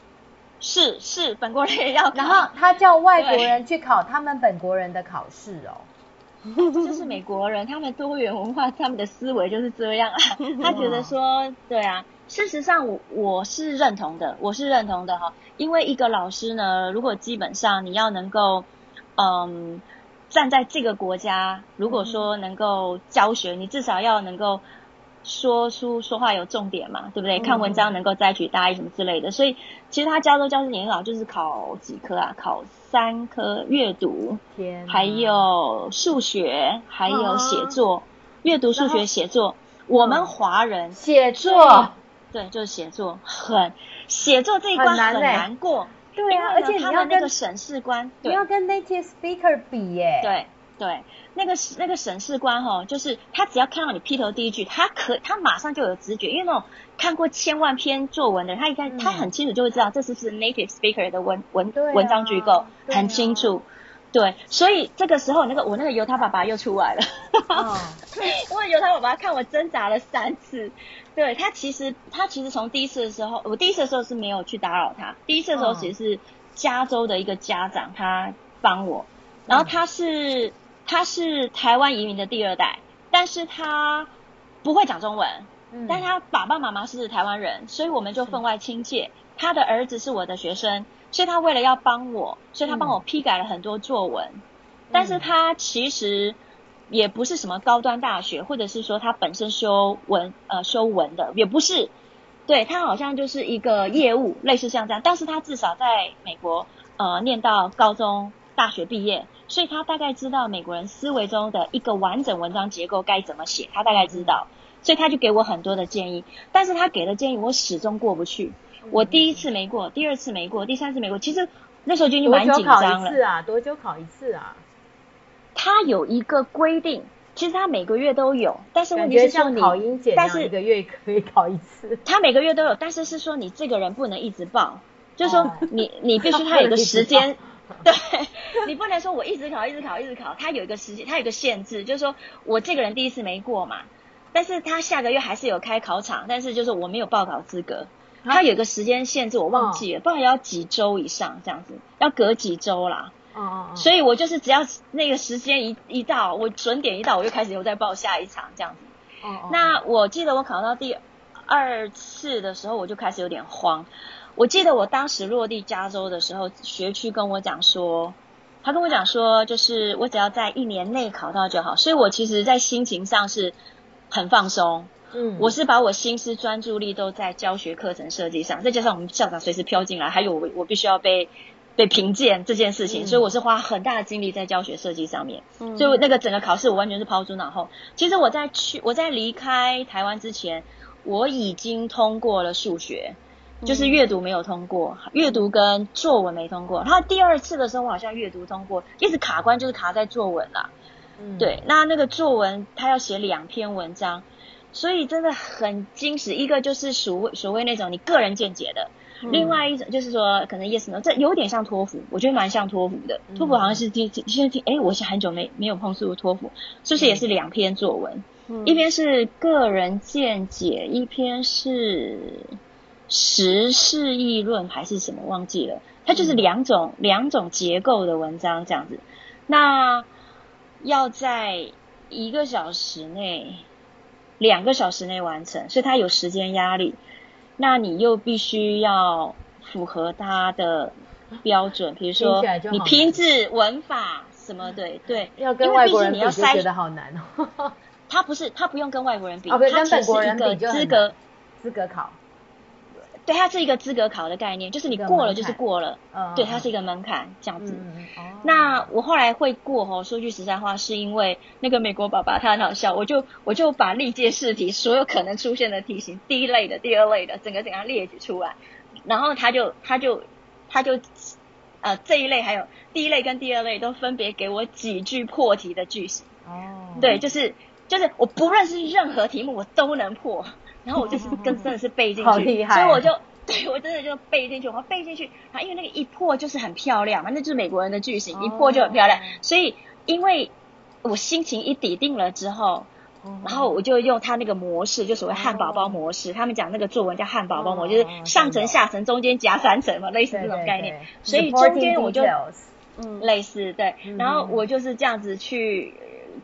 是是，本国人也要考。然后他叫外国人去考他们本国人的考试哦。[laughs] 就是美国人，他们多元文化，他们的思维就是这样啊。[laughs] 他觉得说，对啊，事实上我我是认同的，我是认同的哈。因为一个老师呢，如果基本上你要能够，嗯，站在这个国家，如果说能够教学，你至少要能够。说书说话有重点嘛，对不对？看文章能够摘取大意什么之类的，所以其实他加州教师年老就是考几科啊？考三科阅读，还有数学，还有写作。阅读、数学、写作，我们华人写作，对，就是写作，很写作这一关很难过。对啊，而且你要那个审视官，你要跟 native speaker 比耶。对。对，那个那个审视官哈，就是他只要看到你劈头第一句，他可他马上就有直觉，因为那种看过千万篇作文的人，他一看、嗯、他很清楚就会知道这是不是 native speaker 的文文、啊、文章句构，很清楚。对，所以这个时候那个我那个犹他爸爸又出来了，哦、[laughs] 因为犹他爸爸看我挣扎了三次，对他其实他其实从第一次的时候，我第一次的时候是没有去打扰他，第一次的时候其实是加州的一个家长他帮我，然后他是。他是台湾移民的第二代，但是他不会讲中文，嗯，但是他爸爸妈妈是台湾人，所以我们就分外亲切。他的儿子是我的学生，所以他为了要帮我，所以他帮我批改了很多作文。嗯，但是他其实也不是什么高端大学，或者是说他本身修文呃修文的，也不是，对，他好像就是一个业务，类似像这样。但是他至少在美国呃念到高中。大学毕业，所以他大概知道美国人思维中的一个完整文章结构该怎么写，他大概知道，所以他就给我很多的建议。但是他给的建议我始终过不去。我第一次没过，第二次没过，第三次没过。其实那时候就已经蛮紧张了。多久考一次啊？多久考一次啊？他有一个规定，其实他每个月都有，但是问题是说你，考英检，但是一个月可以考一次。他每个月都有，但是是说你这个人不能一直报，就是说你你必须他有个 [laughs] 时间。[laughs] 对，你不能说我一直考，一直考，一直考。他有一个时间，他有一个限制，就是说我这个人第一次没过嘛，但是他下个月还是有开考场，但是就是我没有报考资格。他有一个时间限制，我忘记了，不然要几周以上这样子，要隔几周啦。哦。所以我就是只要那个时间一一到，我准点一到，我就开始又再报下一场这样子。哦。那我记得我考到第二次的时候，我就开始有点慌。我记得我当时落地加州的时候，学区跟我讲说，他跟我讲说，就是我只要在一年内考到就好，所以我其实，在心情上是很放松。嗯，我是把我心思专注力都在教学课程设计上，再加上我们校长随时飘进来，还有我我必须要被被评鉴这件事情，嗯，所以我是花很大的精力在教学设计上面。嗯，所以那个整个考试我完全是抛诸脑后。其实我在去我在离开台湾之前，我已经通过了数学。就是阅读没有通过，阅读跟作文没通过。他第二次的时候，我好像阅读通过，一直卡关就是卡在作文啦。嗯，对，那那个作文他要写两篇文章，所以真的很惊喜。一个就是所谓所谓那种你个人见解的。另外一种就是说，可能 yes no，这有点像托福，我觉得蛮像托福的。托福好像是第第现在听，哎，我是很久没没有碰托福，是不是也是两篇作文？嗯、一篇是个人见解，一篇是时事议论还是什么忘记了？它就是两种、嗯、两种结构的文章这样子。那要在一个小时内、两个小时内完成，所以它有时间压力。那你又必须要符合它的标准，比如说你拼字、文法什么的，对，要跟外国人比就觉得好难哦。[laughs] 他不是，他不用跟外国人比，他只是一个资格资格考。对，它是一个资格考的概念，就是你过了就是过了，嗯、对，它是一个门槛这样子。嗯哦、那我后来会过哦，说句实在话，是因为那个美国爸爸他很好笑，我就我就把历届试题所有可能出现的题型，第一类的、第二类的，整个怎样列举出来，然后他就他就他就呃这一类还有第一类跟第二类都分别给我几句破题的句型。哦，对，就是就是我不认识任何题目我都能破。然后我就是跟真的是背进去，[laughs] 好厉害，所以我就对我真的就背进去，我背进去。然后因为那个一破就是很漂亮嘛，那就是美国人的句型，一破就很漂亮。所以因为我心情一底定了之后，然后我就用他那个模式，就所谓汉堡包模式。他们讲那个作文叫汉堡包模式，就是上层、下层、中间夹三层嘛，类似这种概念。所以中间我就嗯类似对，然后我就是这样子去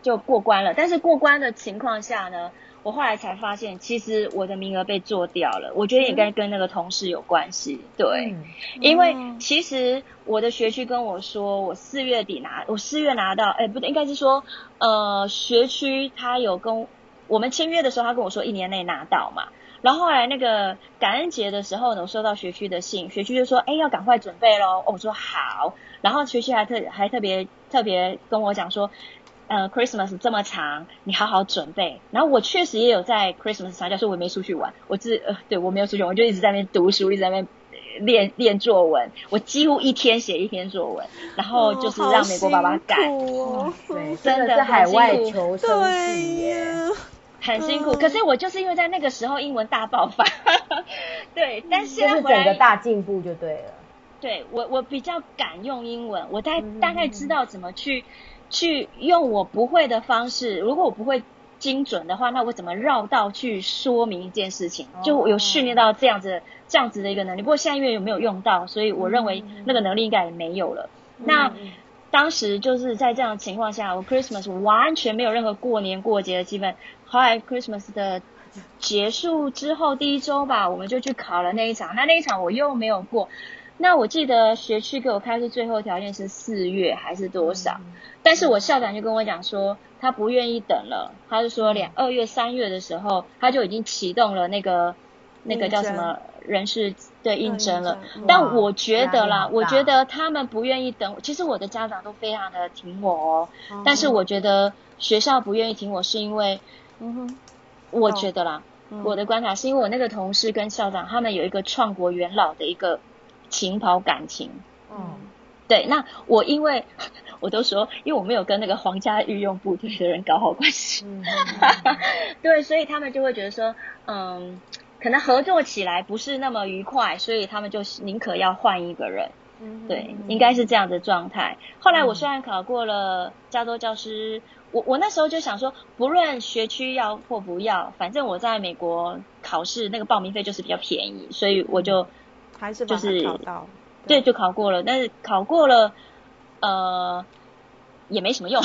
就过关了。但是过关的情况下呢，我后来才发现，其实我的名额被做掉了。我觉得应该跟那个同事有关系，对，嗯、因为其实我的学区跟我说，我四月底拿，我四月拿到，哎，不对，应该是说，呃，学区他有跟我们签约的时候，他跟我说一年内拿到嘛。然后后来那个感恩节的时候呢，我收到学区的信，学区就说，哎，要赶快准备喽。哦，我说好，然后学区还特还特别特别跟我讲说。呃，Christmas 这么长，你好好准备。然后我确实也有在 Christmas 长假，所以我没出去玩。我自呃，对我没有出去玩，我就一直在那边读书，一直在那边练练作文。我几乎一天写一篇作文，然后就是让美国爸爸改。哦嗯、对，真的是海外求生记耶，很辛苦。可是我就是因为在那个时候英文大爆发，[laughs] 对，但是就是整个大进步就对了。对我，我比较敢用英文，我大大概知道怎么去。去用我不会的方式，如果我不会精准的话，那我怎么绕道去说明一件事情？就有训练到这样子、这样子的一个能力。不过现在因为有没有用到，所以我认为那个能力应该也没有了。嗯、那当时就是在这样的情况下，我 Christmas 完全没有任何过年过节的气氛。后来 Christmas 的结束之后第一周吧，我们就去考了那一场。那那一场我又没有过。那我记得学区给我开出最后条件是四月还是多少？嗯。但是我校长就跟我讲说，他不愿意等了。他就说，两二月、三月的时候，他就已经启动了那个那个叫什么人事的应征了。但我觉得啦，我觉得他们不愿意等。其实我的家长都非常的挺我哦，但是我觉得学校不愿意挺我，是因为，嗯哼，我觉得啦，我的观察是因为我那个同事跟校长他们有一个创国元老的一个情跑感情。嗯，对，那我因为。[laughs] 我都说，因为我没有跟那个皇家御用部队的人搞好关系，嗯、[laughs] 对，所以他们就会觉得说，嗯，可能合作起来不是那么愉快，所以他们就宁可要换一个人，嗯、对，应该是这样的状态。后来我虽然考过了加州教师，我我那时候就想说，不论学区要或不要，反正我在美国考试那个报名费就是比较便宜，所以我就还是就是考到，对，就考过了，但是考过了。呃，也没什么用，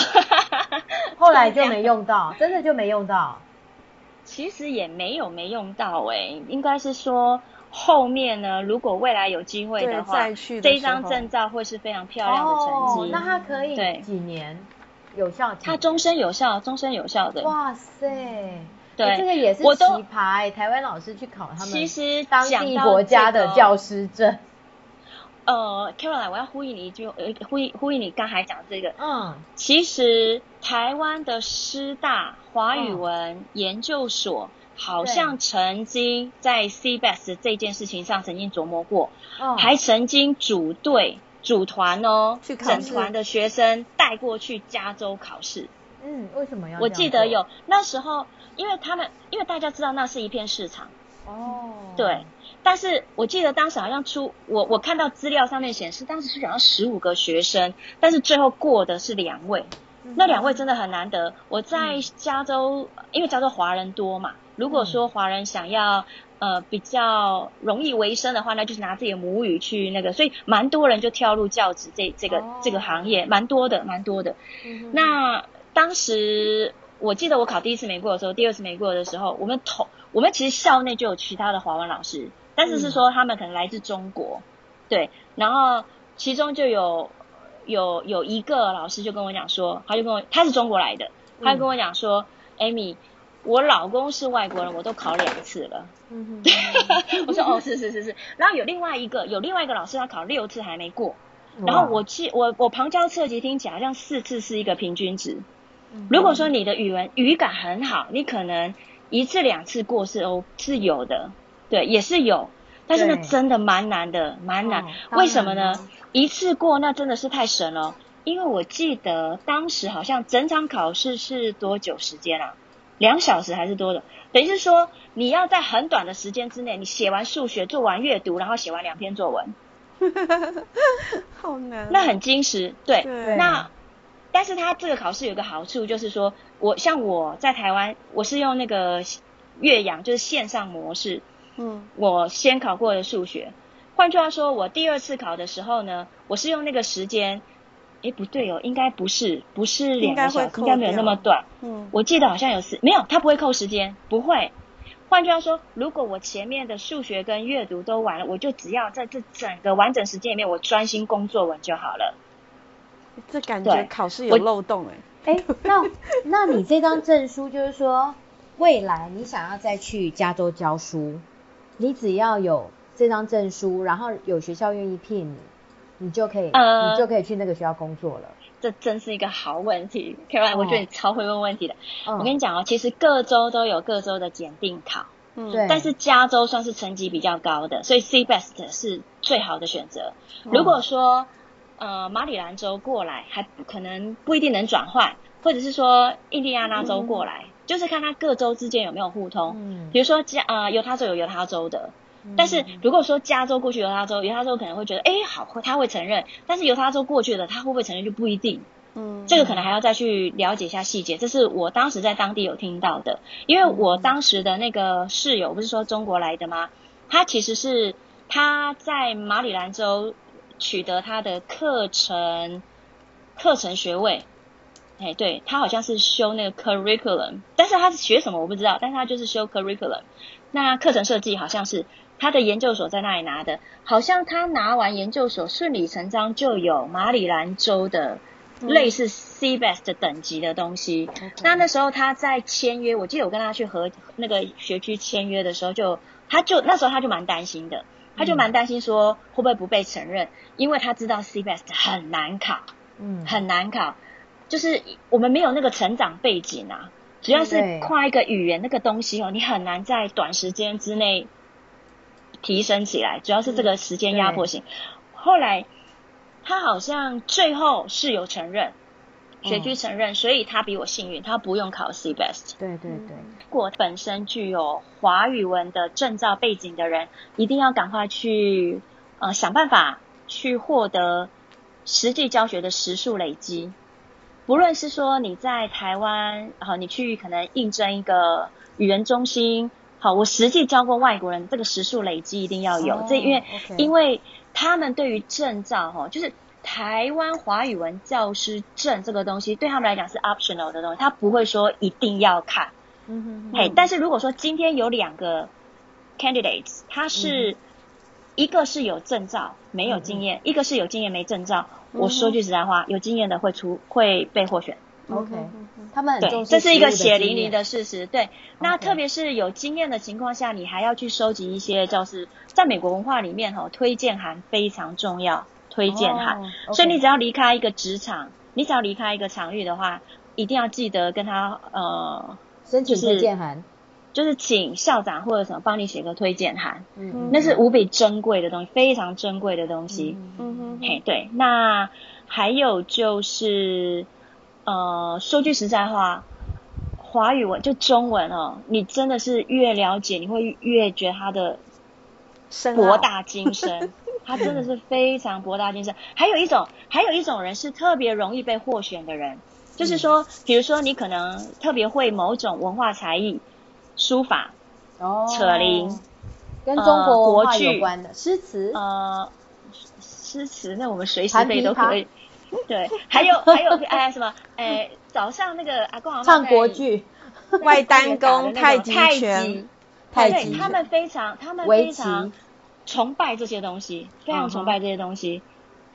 后来就没用到，真的就没用到。其实也没有没用到哎、欸，应该是说后面呢，如果未来有机会的话，再去的这一张证照会是非常漂亮的成绩。哦、那它可以几年有效？它终身有效，终身有效的。哇塞，对，欸、这个也是奇葩哎、欸，台湾老师去考他们，其实当地国家的教师证。呃，Caroline，我要呼应你一句，呃，呼应呼应你刚才讲这个。嗯，其实台湾的师大华语文研究所，嗯、好像曾经在 CBEST 这件事情上曾经琢磨过，哦、还曾经组队组团哦，去整团的学生带过去加州考试。嗯，为什么要？我记得有那时候，因为他们因为大家知道那是一片市场哦，对。但是我记得当时好像出我我看到资料上面显示，当时是好像十五个学生，但是最后过的是两位，嗯、那两位真的很难得。我在加州，嗯、因为加州华人多嘛，如果说华人想要呃比较容易维生的话，那就是拿自己的母语去那个，所以蛮多人就跳入教职这这个、哦、这个行业，蛮多的，蛮多的。那当时我记得我考第一次没过的时候，第二次没过的时候，我们同我们其实校内就有其他的华文老师。但是是说他们可能来自中国，嗯、对，然后其中就有有有一个老师就跟我讲说，他就跟我他是中国来的，他就跟我讲说，Amy，我老公是外国人，我都考两次了。嗯哼，[laughs] 我说哦，是是是是。然后有另外一个有另外一个老师，他考六次还没过。然后我记我我旁敲侧击听起来，好像四次是一个平均值。如果说你的语文语感很好，你可能一次两次过是哦是有的。对，也是有，但是呢，真的蛮难的，蛮难。哦、为什么呢？一次过那真的是太神了。因为我记得当时好像整场考试是多久时间啊？两小时还是多的？等于是说你要在很短的时间之内，你写完数学，做完阅读，然后写完两篇作文，[laughs] 好难。那很精实，对。对那，但是它这个考试有个好处，就是说我像我在台湾，我是用那个岳阳，就是线上模式。嗯，我先考过的数学，换句话说，我第二次考的时候呢，我是用那个时间，诶，不对哦，应该不是，不是两个小时，应该，应该没有那么短。嗯，我记得好像有四，没有，他不会扣时间，不会。换句话说，如果我前面的数学跟阅读都完了，我就只要在这整个完整时间里面，我专心工作文就好了。这感觉考试有漏洞哎哎，那 [laughs] 那你这张证书就是说，未来你想要再去加州教书？你只要有这张证书，然后有学校愿意聘你，你就可以，呃、你就可以去那个学校工作了。这真是一个好问题，Caroline，、哦、我觉得你超会问问题的。哦、我跟你讲哦，其实各州都有各州的检定考，嗯，对。但是加州算是成绩比较高的，所以 CBEST 是最好的选择。嗯、如果说呃马里兰州过来，还可能不一定能转换，或者是说印第安纳州过来。嗯。就是看他各州之间有没有互通，嗯，比如说加啊犹他州有犹他州的，嗯、但是如果说加州过去犹他州，犹他州可能会觉得，哎，好，他会承认，但是犹他州过去的他会不会承认就不一定，嗯，这个可能还要再去了解一下细节，这是我当时在当地有听到的，因为我当时的那个室友不是说中国来的吗？他其实是他在马里兰州取得他的课程课程学位。哎，对，他好像是修那个 curriculum，但是他是学什么我不知道，但是他就是修 curriculum。那课程设计好像是他的研究所在那里拿的，好像他拿完研究所顺理成章就有马里兰州的类似 CBEST 等级的东西。嗯、那那时候他在签约，我记得我跟他去和那个学区签约的时候就，就他就那时候他就蛮担心的，他就蛮担心说会不会不被承认，因为他知道 CBEST 很难考，嗯，很难考。就是我们没有那个成长背景啊，主要是跨一个语言那个东西哦，你很难在短时间之内提升起来，主要是这个时间压迫性。后来他好像最后是有承认，学区承认，所以他比我幸运，他不用考 CBEST。对对对，如果本身具有华语文的证照背景的人，一定要赶快去呃想办法去获得实际教学的时数累积。不论是说你在台湾，好，你去可能应征一个语言中心，好，我实际教过外国人，这个时数累积一定要有。这、oh, 因为.因为他们对于证照，哈，就是台湾华语文教师证这个东西，对他们来讲是 optional 的东西，他不会说一定要看。嗯哼，嘿，但是如果说今天有两个 candidates，他是一个是有证照没有经验，mm hmm. 一个是有经验没证照。我说句实在话，有经验的会出会被获选。OK，他们很重这是一个血淋淋的事实。对，那特别是有经验的情况下，你还要去收集一些，就是在美国文化里面哈，推荐函非常重要。推荐函，所以你只要离开一个职场，你只要离开一个场域的话，一定要记得跟他呃，申请推荐函。就是请校长或者什么帮你写个推荐函，嗯，那是无比珍贵的东西，非常珍贵的东西。嗯哼，嘿，对，那还有就是，呃，说句实在话，华语文就中文哦，你真的是越了解，你会越觉得它的博大精深，[laughs] 它真的是非常博大精深。还有一种，还有一种人是特别容易被获选的人，就是说，比如说你可能特别会某种文化才艺。书法、哦，扯铃，跟中国文化有关的诗词，呃，诗词那我们随时背都可以。对，还有还有哎什么哎，早上那个阿公阿妈唱国剧，外单弓、太极拳、太极，他们非常他们非常崇拜这些东西，非常崇拜这些东西。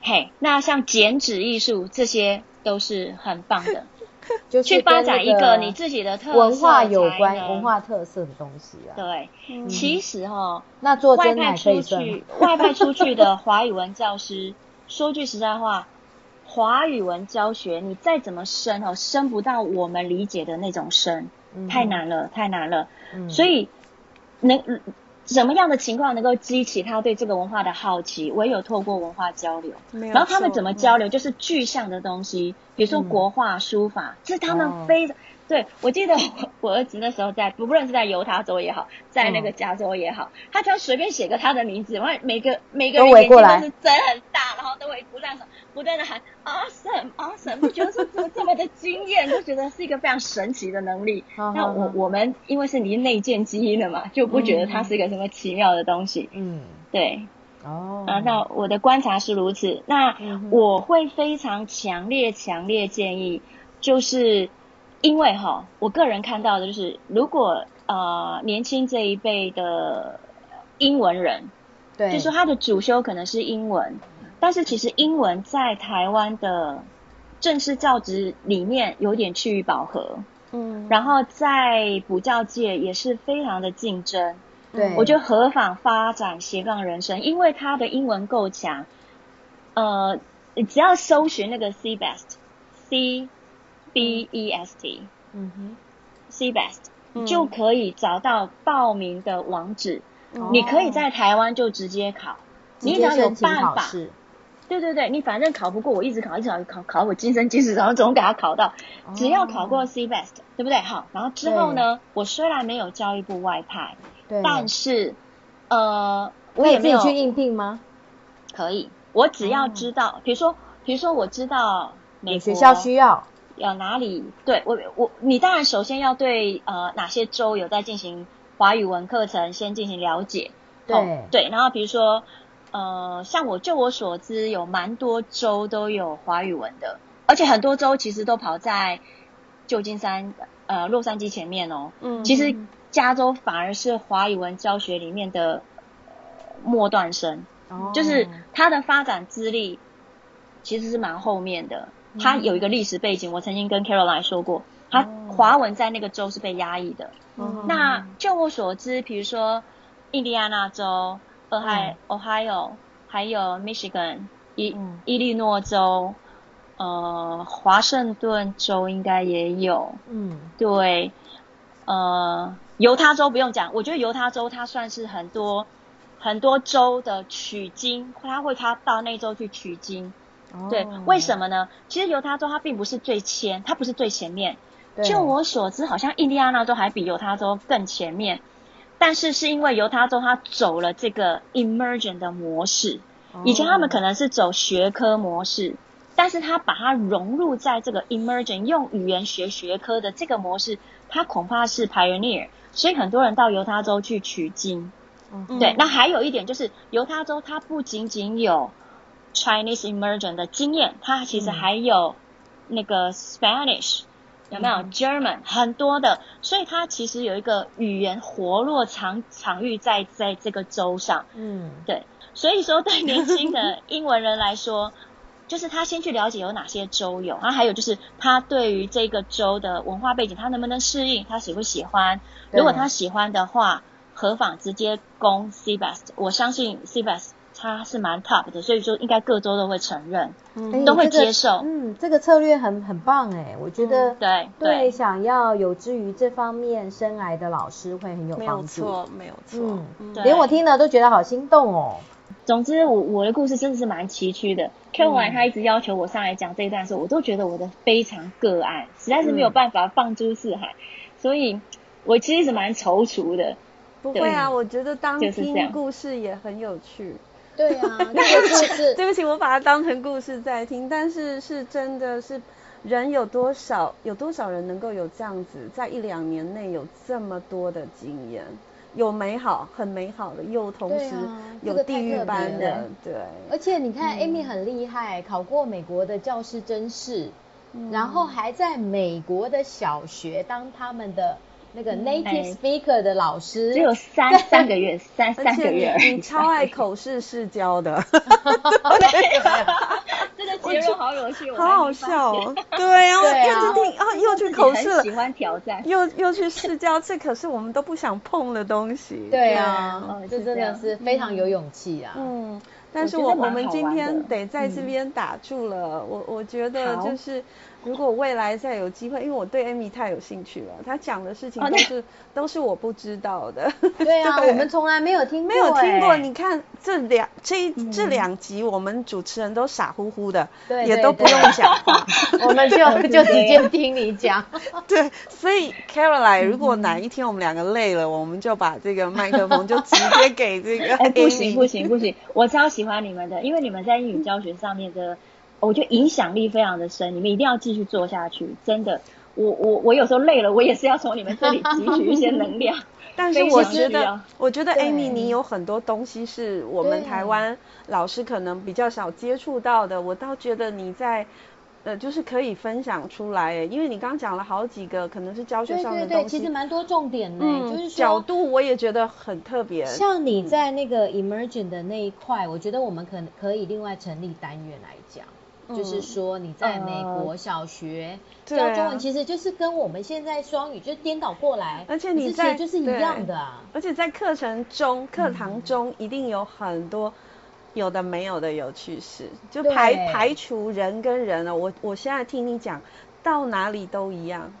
嘿，那像剪纸艺术这些都是很棒的。[laughs] 就是去发展一个你自己的特色文化有关文化特色的东西啊。对，嗯、其实哈、哦，那做外派出去 [laughs] 外派出去的华语文教师，说句实在话，华语文教学你再怎么深哦，深不到我们理解的那种深，嗯、太难了，太难了。嗯、所以能。什么样的情况能够激起他对这个文化的好奇？唯有透过文化交流。然后他们怎么交流？就是具象的东西，比如说国画、书法，这是他们非常对。我记得我 [laughs] 我儿子那时候在，不论是在犹他州也好，在那个加州也好，他只要随便写个他的名字，然后每个每个人眼睛都是睁很大，然后都会不断的不断的喊 awesome awesome，就是这么这么的惊艳，就觉得是一个非常神奇的能力。[laughs] 那我我们因为是你内建基因的嘛，就不觉得它是一个什么奇妙的东西。嗯，对。哦。啊，那我的观察是如此。那我会非常强烈强烈建议，就是因为哈，我个人看到的就是，如果呃年轻这一辈的英文人，对，就说他的主修可能是英文。但是其实英文在台湾的正式教职里面有点趋于饱和，嗯，然后在补教界也是非常的竞争，对，我就何妨发展斜杠人生，因为他的英文够强，呃，只要搜寻那个 CBEST，C B E S T，嗯哼，CBEST、嗯、就可以找到报名的网址，嗯、你可以在台湾就直接考，你只要有办法。对对对，你反正考不过，我一直考，一直考，考考我今生今世，然后总给他考到，只要考过 CBEST，对不对？好，然后之后呢，我虽然没有教育部外派，但是呃，我也没有去应聘吗？可以，我只要知道，比如说，比如说我知道美国学校需要要哪里，对我我你当然首先要对呃哪些州有在进行华语文课程先进行了解，对对，然后比如说。呃，像我就我所知，有蛮多州都有华语文的，而且很多州其实都跑在旧金山、呃洛杉矶前面哦。嗯，其实加州反而是华语文教学里面的末段生，哦，就是它的发展资历其实是蛮后面的。它有一个历史背景，我曾经跟 Caroline 说过，它华文在那个州是被压抑的。嗯，那就我所知，比如说印第安纳州。Ohio、嗯、Ohio，还有 Michigan，伊、嗯、伊利诺州，呃，华盛顿州应该也有。嗯，对，呃，犹他州不用讲，我觉得犹他州它算是很多很多州的取经，他会他到那州去取经。哦、对，为什么呢？其实犹他州它并不是最前，它不是最前面。就我所知，好像印第安纳州还比犹他州更前面。但是是因为犹他州它走了这个 immersion 的模式，以前他们可能是走学科模式，但是他把它融入在这个 immersion 用语言学学科的这个模式，他恐怕是 pioneer，所以很多人到犹他州去取经。嗯，对。那还有一点就是犹他州它不仅仅有 Chinese immersion 的经验，它其实还有那个 Spanish。有没有 German 很多的，所以它其实有一个语言活络场场域在在这个州上。嗯，对，所以说对年轻的 [laughs] 英文人来说，就是他先去了解有哪些州有，然后还有就是他对于这个州的文化背景，他能不能适应，他喜不喜欢？如果他喜欢的话，何妨直接攻 CBEST。我相信 CBEST 它是蛮 top 的，所以说应该各州都会承认，嗯、都会接受。嗯，这个策略很很棒哎，我觉得、嗯、对对，对想要有志于这方面生癌的老师会很有帮助。没有错，没有错。嗯，连我听了都觉得好心动哦。总之，我我的故事真的是蛮崎岖的。Caroline 他一直要求我上来讲这一段的时候，我都觉得我的非常个案，实在是没有办法放诸四海，嗯、所以我其实是蛮踌躇的。不会啊，我觉得当就是听故事也很有趣。对啊，[laughs] 那个故事，对不起，我把它当成故事在听，但是是真的是人有多少，有多少人能够有这样子，在一两年内有这么多的经验。有美好，很美好的，又同时有地狱般的，对。而且你看，Amy 很厉害，嗯，考过美国的教师真试，嗯，然后还在美国的小学当他们的。那个 native speaker 的老师只有三 [laughs] 三个月，三三个月而已。你超爱口试试教的，[laughs] [laughs] 这个结论好有趣，好好笑哦。对啊，又去听啊，又去口试了，喜欢挑战，又又去试教，这可是我们都不想碰的东西。对啊，这真的是非常有勇气啊。嗯，但是我我们今天得在这边打住了。我我觉得就是。如果未来再有机会，因为我对 Amy 太有兴趣了，她讲的事情都是、哦、都是我不知道的。[laughs] 对啊，[laughs] 对我们从来没有听过，没有听过。你看这两这这两集，我们主持人都傻乎乎的，对对对，也都不用讲话，[laughs] 我们就就直接听你讲。对，所以 Caroline，如果哪一天我们两个累了，嗯、我们就把这个麦克风就直接给这个。哎，不行不行不行，我超喜欢你们的，因为你们在英语教学上面的。我觉得影响力非常的深，你们一定要继续做下去。真的，我我我有时候累了，我也是要从你们这里汲取一些能量。[laughs] 但是我觉得，我觉得 Amy，你有很多东西是我们台湾老师可能比较少接触到的。我倒觉得你在，呃，就是可以分享出来，因为你刚刚讲了好几个，可能是教学上的东西，对对对，其实蛮多重点的，嗯、就是角度我也觉得很特别。像你在那个 Emergent 的那一块，我觉得我们可可以另外成立单元来讲。就是说你在美国小学教中文，其实就是跟我们现在双语就颠倒过来，而且你在就是一样的啊。而且在课程中、课堂中一定有很多有的没有的有趣事，就排排除人跟人了。我我现在听你讲，到哪里都一样，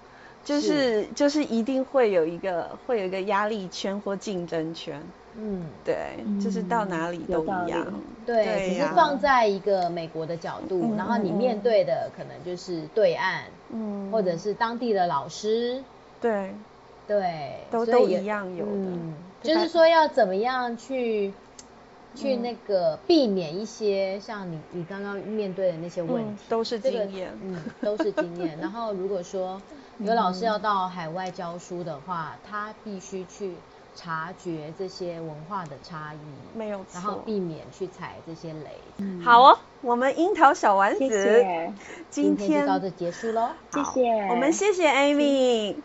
就是就是一定会有一个会有一个压力圈或竞争圈。嗯，对，就是到哪里都一样。对，对只是放在一个美国的角度，嗯、然后你面对的可能就是对岸，嗯，或者是当地的老师，对，对，都都一样有的。嗯、就是说要怎么样去、嗯、去那个避免一些像你你刚刚面对的那些问题，嗯、都是经验、这个，嗯，都是经验。然后如果说有老师要到海外教书的话，他必须去。察觉这些文化的差异，没有错，然后避免去踩这些雷。嗯、好哦，我们樱桃小丸子。谢谢。今天就到这结束喽。谢谢，我们谢谢 Amy，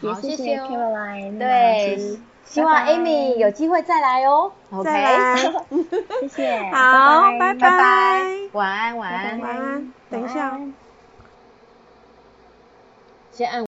好，谢谢 Caroline，对，希望 Amy 有机会再来哦。再来，[laughs] 谢谢，好，拜拜，晚安，晚安，晚安，等一下，先按。